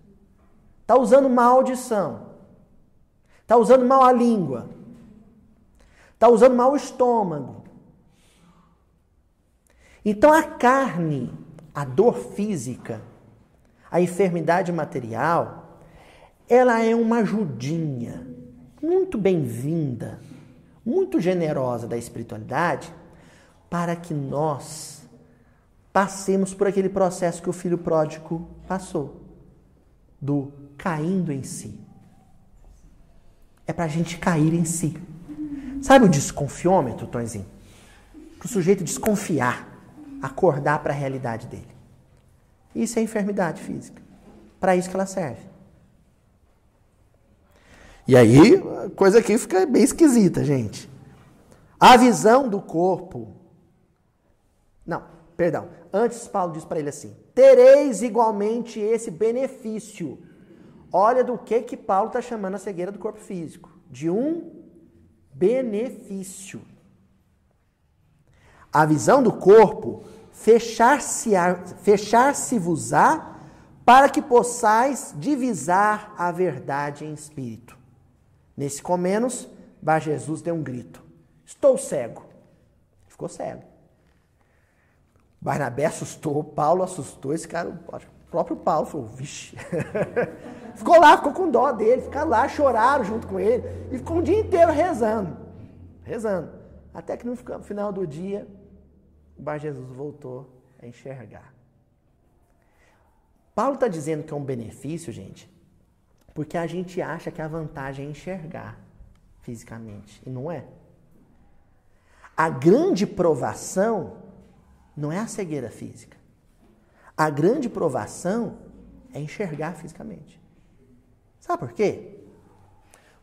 Está usando mal a audição. Está usando mal a língua. Está usando mal o estômago. Então a carne, a dor física, a enfermidade material, ela é uma ajudinha muito bem-vinda, muito generosa da espiritualidade para que nós passemos por aquele processo que o filho pródigo passou do caindo em si. É para a gente cair em si. Sabe o desconfiômetro, Tonzinho? Para o sujeito desconfiar, acordar para a realidade dele. Isso é enfermidade física. Para isso que ela serve. E aí, a coisa aqui fica bem esquisita, gente. A visão do corpo. Não, perdão. Antes, Paulo diz para ele assim: tereis igualmente esse benefício. Olha do que que Paulo está chamando a cegueira do corpo físico: de um benefício. A visão do corpo fechar-se-vos-á para que possais divisar a verdade em espírito. Nesse comenos, Bar Jesus deu um grito: Estou cego. Ficou cego. Barnabé assustou, Paulo assustou, esse cara, o próprio Paulo falou, vixe. ficou lá, ficou com dó dele, ficaram lá, choraram junto com ele, e ficou um dia inteiro rezando, rezando. Até que no final do dia, Bar Jesus voltou a enxergar. Paulo está dizendo que é um benefício, gente, porque a gente acha que a vantagem é enxergar fisicamente, e não é. A grande provação não é a cegueira física. A grande provação é enxergar fisicamente. Sabe por quê?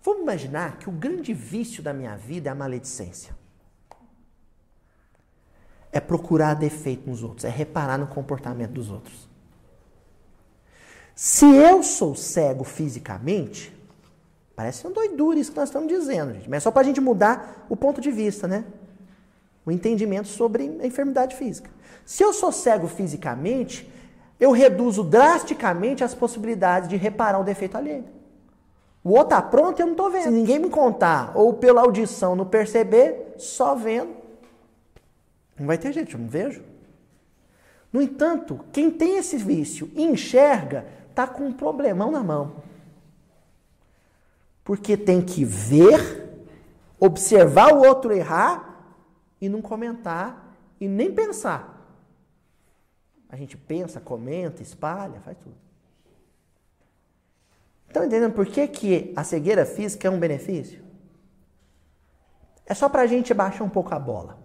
Vamos imaginar que o grande vício da minha vida é a maledicência. É procurar defeito nos outros, é reparar no comportamento dos outros. Se eu sou cego fisicamente, parece uma doidura isso que nós estamos dizendo, gente. Mas é só para a gente mudar o ponto de vista, né? o entendimento sobre a enfermidade física. Se eu sou cego fisicamente, eu reduzo drasticamente as possibilidades de reparar o defeito alheio. O outro está pronto e eu não estou vendo. Se ninguém me contar, ou pela audição não perceber, só vendo, não vai ter jeito, eu não vejo. No entanto, quem tem esse vício e enxerga, está com um problemão na mão. Porque tem que ver, observar o outro errar e não comentar e nem pensar. A gente pensa, comenta, espalha, faz tudo. Estão entendendo por que, que a cegueira física é um benefício? É só para a gente baixar um pouco a bola.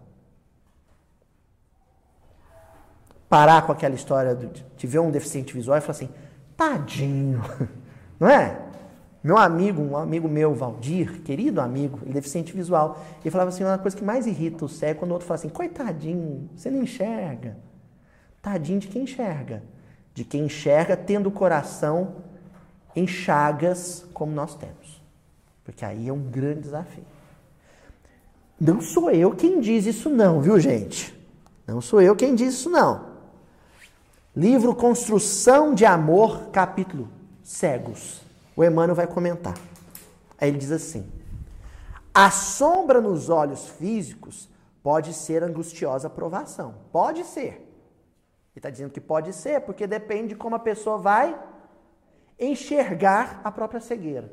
Parar com aquela história de ver um deficiente visual e falar assim, tadinho, não é? Meu amigo, um amigo meu, Valdir, querido amigo, ele é deficiente visual, ele falava assim, uma coisa que mais irrita o cego é quando o outro fala assim, coitadinho, você não enxerga. Tadinho de quem enxerga. De quem enxerga tendo o coração em chagas como nós temos. Porque aí é um grande desafio. Não sou eu quem diz isso não, viu gente? Não sou eu quem diz isso não. Livro Construção de Amor, capítulo Cegos. O Emmanuel vai comentar. Aí ele diz assim: A sombra nos olhos físicos pode ser angustiosa provação. Pode ser. Ele está dizendo que pode ser, porque depende de como a pessoa vai enxergar a própria cegueira.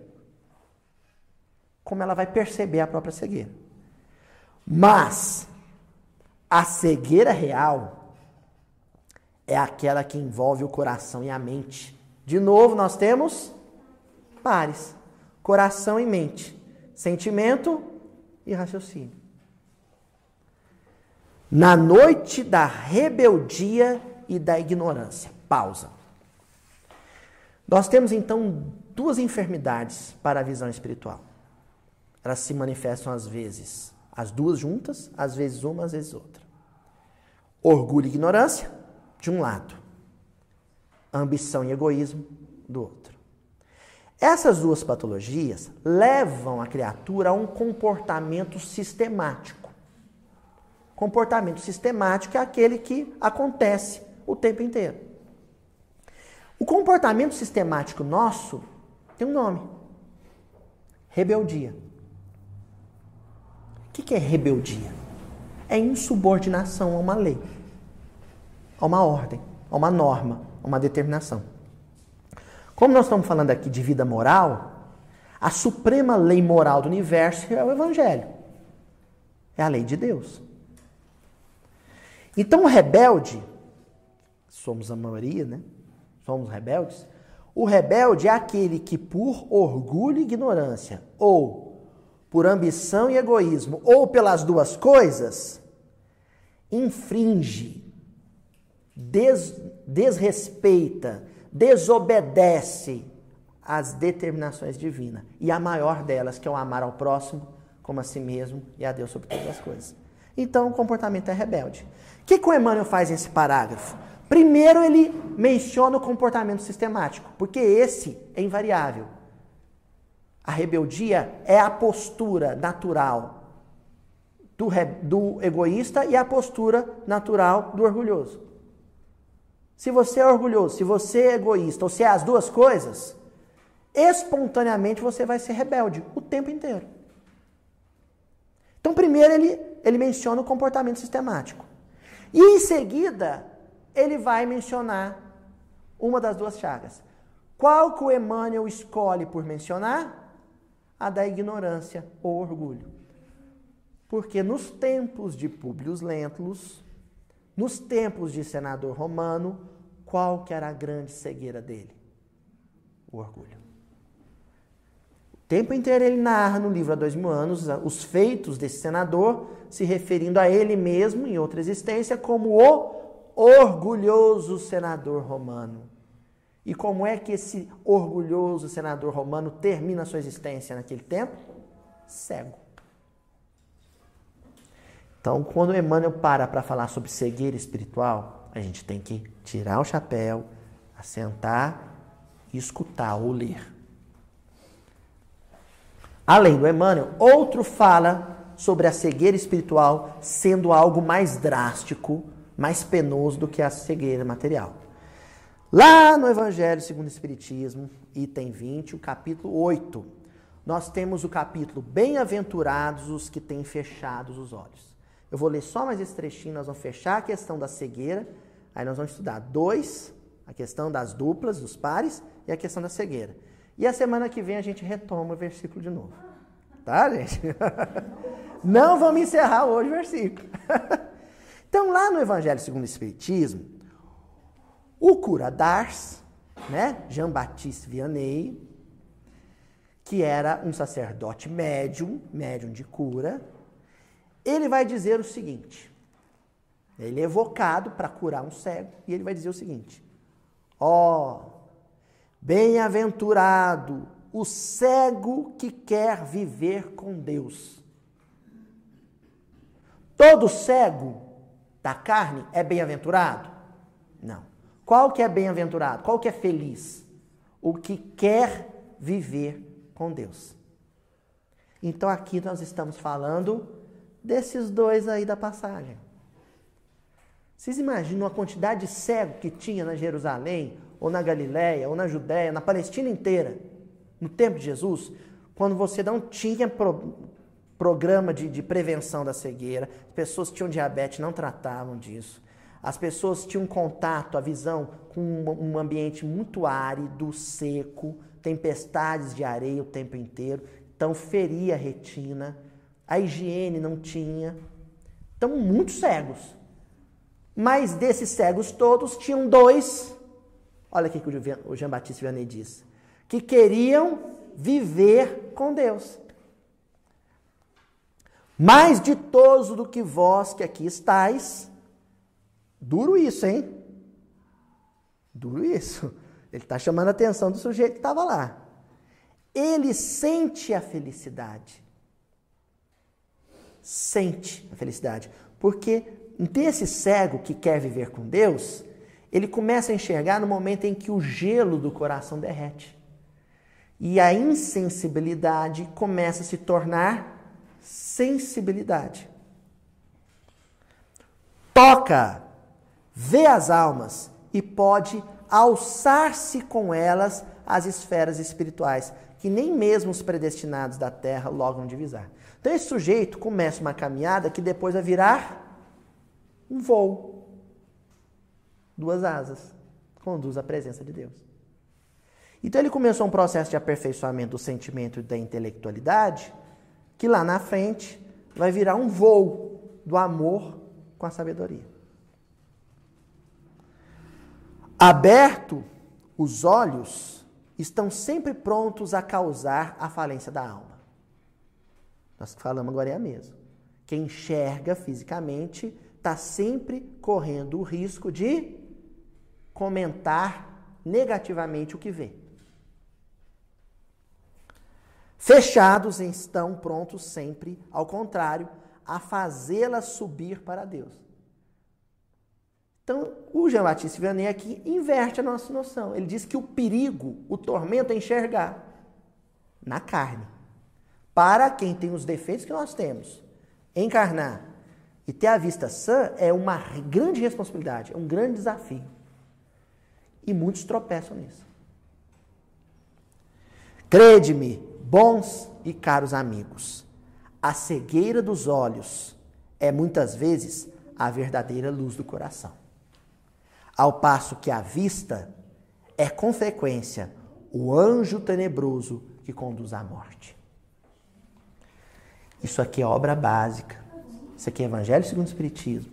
Como ela vai perceber a própria cegueira. Mas a cegueira real é aquela que envolve o coração e a mente. De novo, nós temos pares: coração e mente, sentimento e raciocínio. Na noite da rebeldia e da ignorância. Pausa. Nós temos então duas enfermidades para a visão espiritual. Elas se manifestam às vezes, as duas juntas, às vezes uma, às vezes outra. Orgulho e ignorância, de um lado. Ambição e egoísmo, do outro. Essas duas patologias levam a criatura a um comportamento sistemático. Comportamento sistemático é aquele que acontece o tempo inteiro. O comportamento sistemático nosso tem um nome: rebeldia. O que é rebeldia? É insubordinação a uma lei, a uma ordem, a uma norma, a uma determinação. Como nós estamos falando aqui de vida moral, a suprema lei moral do universo é o Evangelho. É a lei de Deus. Então o rebelde, somos a maioria, né? Somos rebeldes. O rebelde é aquele que, por orgulho e ignorância, ou por ambição e egoísmo, ou pelas duas coisas, infringe, des, desrespeita, desobedece às determinações divinas. E a maior delas, que é o amar ao próximo como a si mesmo e a Deus sobre todas as coisas. Então, o comportamento é rebelde. O que, que o Emmanuel faz nesse parágrafo? Primeiro, ele menciona o comportamento sistemático, porque esse é invariável. A rebeldia é a postura natural do, do egoísta e a postura natural do orgulhoso. Se você é orgulhoso, se você é egoísta, ou se é as duas coisas, espontaneamente você vai ser rebelde o tempo inteiro. Então, primeiro ele, ele menciona o comportamento sistemático. E em seguida, ele vai mencionar uma das duas chagas. Qual que o Emmanuel escolhe por mencionar? A da ignorância ou orgulho. Porque nos tempos de Públio Lentulus, nos tempos de senador romano, qual que era a grande cegueira dele? O orgulho. O tempo inteiro ele narra no livro há dois mil anos os feitos desse senador, se referindo a ele mesmo em outra existência como o orgulhoso senador romano. E como é que esse orgulhoso senador romano termina a sua existência naquele tempo? Cego. Então, quando Emmanuel para para falar sobre cegueira espiritual, a gente tem que tirar o chapéu, assentar e escutar ou ler. Além do Emmanuel, outro fala sobre a cegueira espiritual sendo algo mais drástico, mais penoso do que a cegueira material. Lá no Evangelho segundo o Espiritismo, item 20, o capítulo 8, nós temos o capítulo Bem-aventurados os que têm fechados os olhos. Eu vou ler só mais esse trechinho, nós vamos fechar a questão da cegueira, aí nós vamos estudar dois, a questão das duplas, dos pares, e a questão da cegueira. E a semana que vem a gente retoma o versículo de novo. Tá, gente? Não vamos encerrar hoje o versículo. Então, lá no Evangelho segundo o Espiritismo, o cura d'Ars, né, Jean-Baptiste Vianney, que era um sacerdote médium, médium de cura, ele vai dizer o seguinte: ele é evocado para curar um cego, e ele vai dizer o seguinte: Ó, oh, bem-aventurado o cego que quer viver com Deus. Todo cego da carne é bem-aventurado? Não. Qual que é bem-aventurado? Qual que é feliz? O que quer viver com Deus. Então aqui nós estamos falando desses dois aí da passagem. Vocês imaginam a quantidade de cego que tinha na Jerusalém, ou na Galiléia, ou na Judéia, na Palestina inteira, no tempo de Jesus, quando você não tinha pro, programa de, de prevenção da cegueira, as pessoas tinham diabetes, não tratavam disso. As pessoas tinham contato, a visão, com um, um ambiente muito árido, seco, tempestades de areia o tempo inteiro, então feria a retina, a higiene não tinha. Então, muitos cegos. Mas desses cegos todos, tinham dois, olha aqui que o Jean Batista Vianney diz, que queriam viver com Deus. Mais ditoso do que vós que aqui estáis. Duro isso, hein? Duro isso. Ele está chamando a atenção do sujeito que estava lá. Ele sente a felicidade. Sente a felicidade. Porque desse cego que quer viver com Deus, ele começa a enxergar no momento em que o gelo do coração derrete. E a insensibilidade começa a se tornar sensibilidade. Toca, vê as almas e pode alçar-se com elas às esferas espirituais, que nem mesmo os predestinados da terra logram divisar. Então esse sujeito começa uma caminhada que depois vai virar um voo. Duas asas. Conduz à presença de Deus. Então ele começou um processo de aperfeiçoamento do sentimento e da intelectualidade, que lá na frente vai virar um voo do amor com a sabedoria. Aberto os olhos, estão sempre prontos a causar a falência da alma. Nós falamos agora é a mesma. Quem enxerga fisicamente está sempre correndo o risco de comentar negativamente o que vê. Fechados estão prontos sempre, ao contrário, a fazê-la subir para Deus. Então, o Jean Baptiste Vianney aqui inverte a nossa noção. Ele diz que o perigo, o tormento é enxergar na carne. Para quem tem os defeitos que nós temos, encarnar e ter a vista sã é uma grande responsabilidade, é um grande desafio. E muitos tropeçam nisso. Crede-me, bons e caros amigos, a cegueira dos olhos é muitas vezes a verdadeira luz do coração. Ao passo que a vista é com frequência o anjo tenebroso que conduz à morte. Isso aqui é obra básica isso aqui é Evangelho segundo o Espiritismo.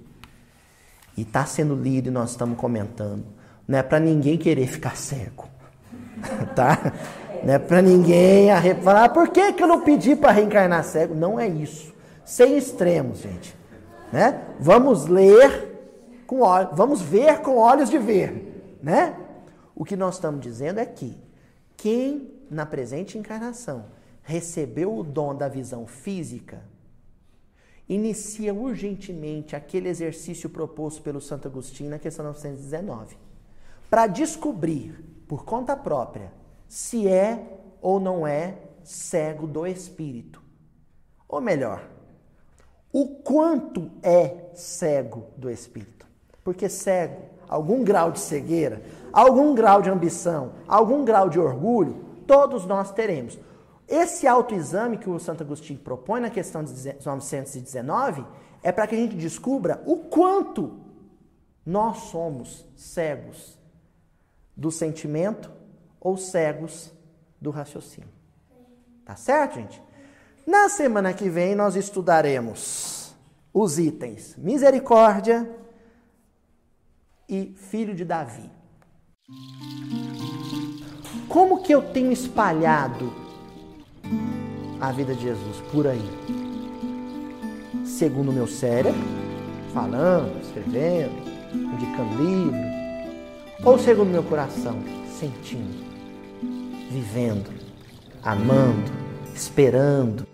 E está sendo lido e nós estamos comentando. Não é para ninguém querer ficar cego. tá? Não é para ninguém falar, ah, por que, que eu não pedi para reencarnar cego? Não é isso. Sem extremos, gente. Né? Vamos ler com olhos, vamos ver com olhos de ver. Né? O que nós estamos dizendo é que quem na presente encarnação recebeu o dom da visão física, inicia urgentemente aquele exercício proposto pelo Santo Agostinho na questão 919, para descobrir por conta própria se é ou não é cego do espírito. Ou melhor, o quanto é cego do espírito. Porque cego, algum grau de cegueira, algum grau de ambição, algum grau de orgulho, todos nós teremos. Esse autoexame que o Santo Agostinho propõe na questão 919 é para que a gente descubra o quanto nós somos cegos do sentimento ou cegos do raciocínio. Tá certo, gente? Na semana que vem nós estudaremos os itens misericórdia e filho de Davi. Como que eu tenho espalhado a vida de Jesus por aí? Segundo o meu cérebro, falando, escrevendo, indicando livro, ou segundo o meu coração, sentindo, vivendo, amando, esperando,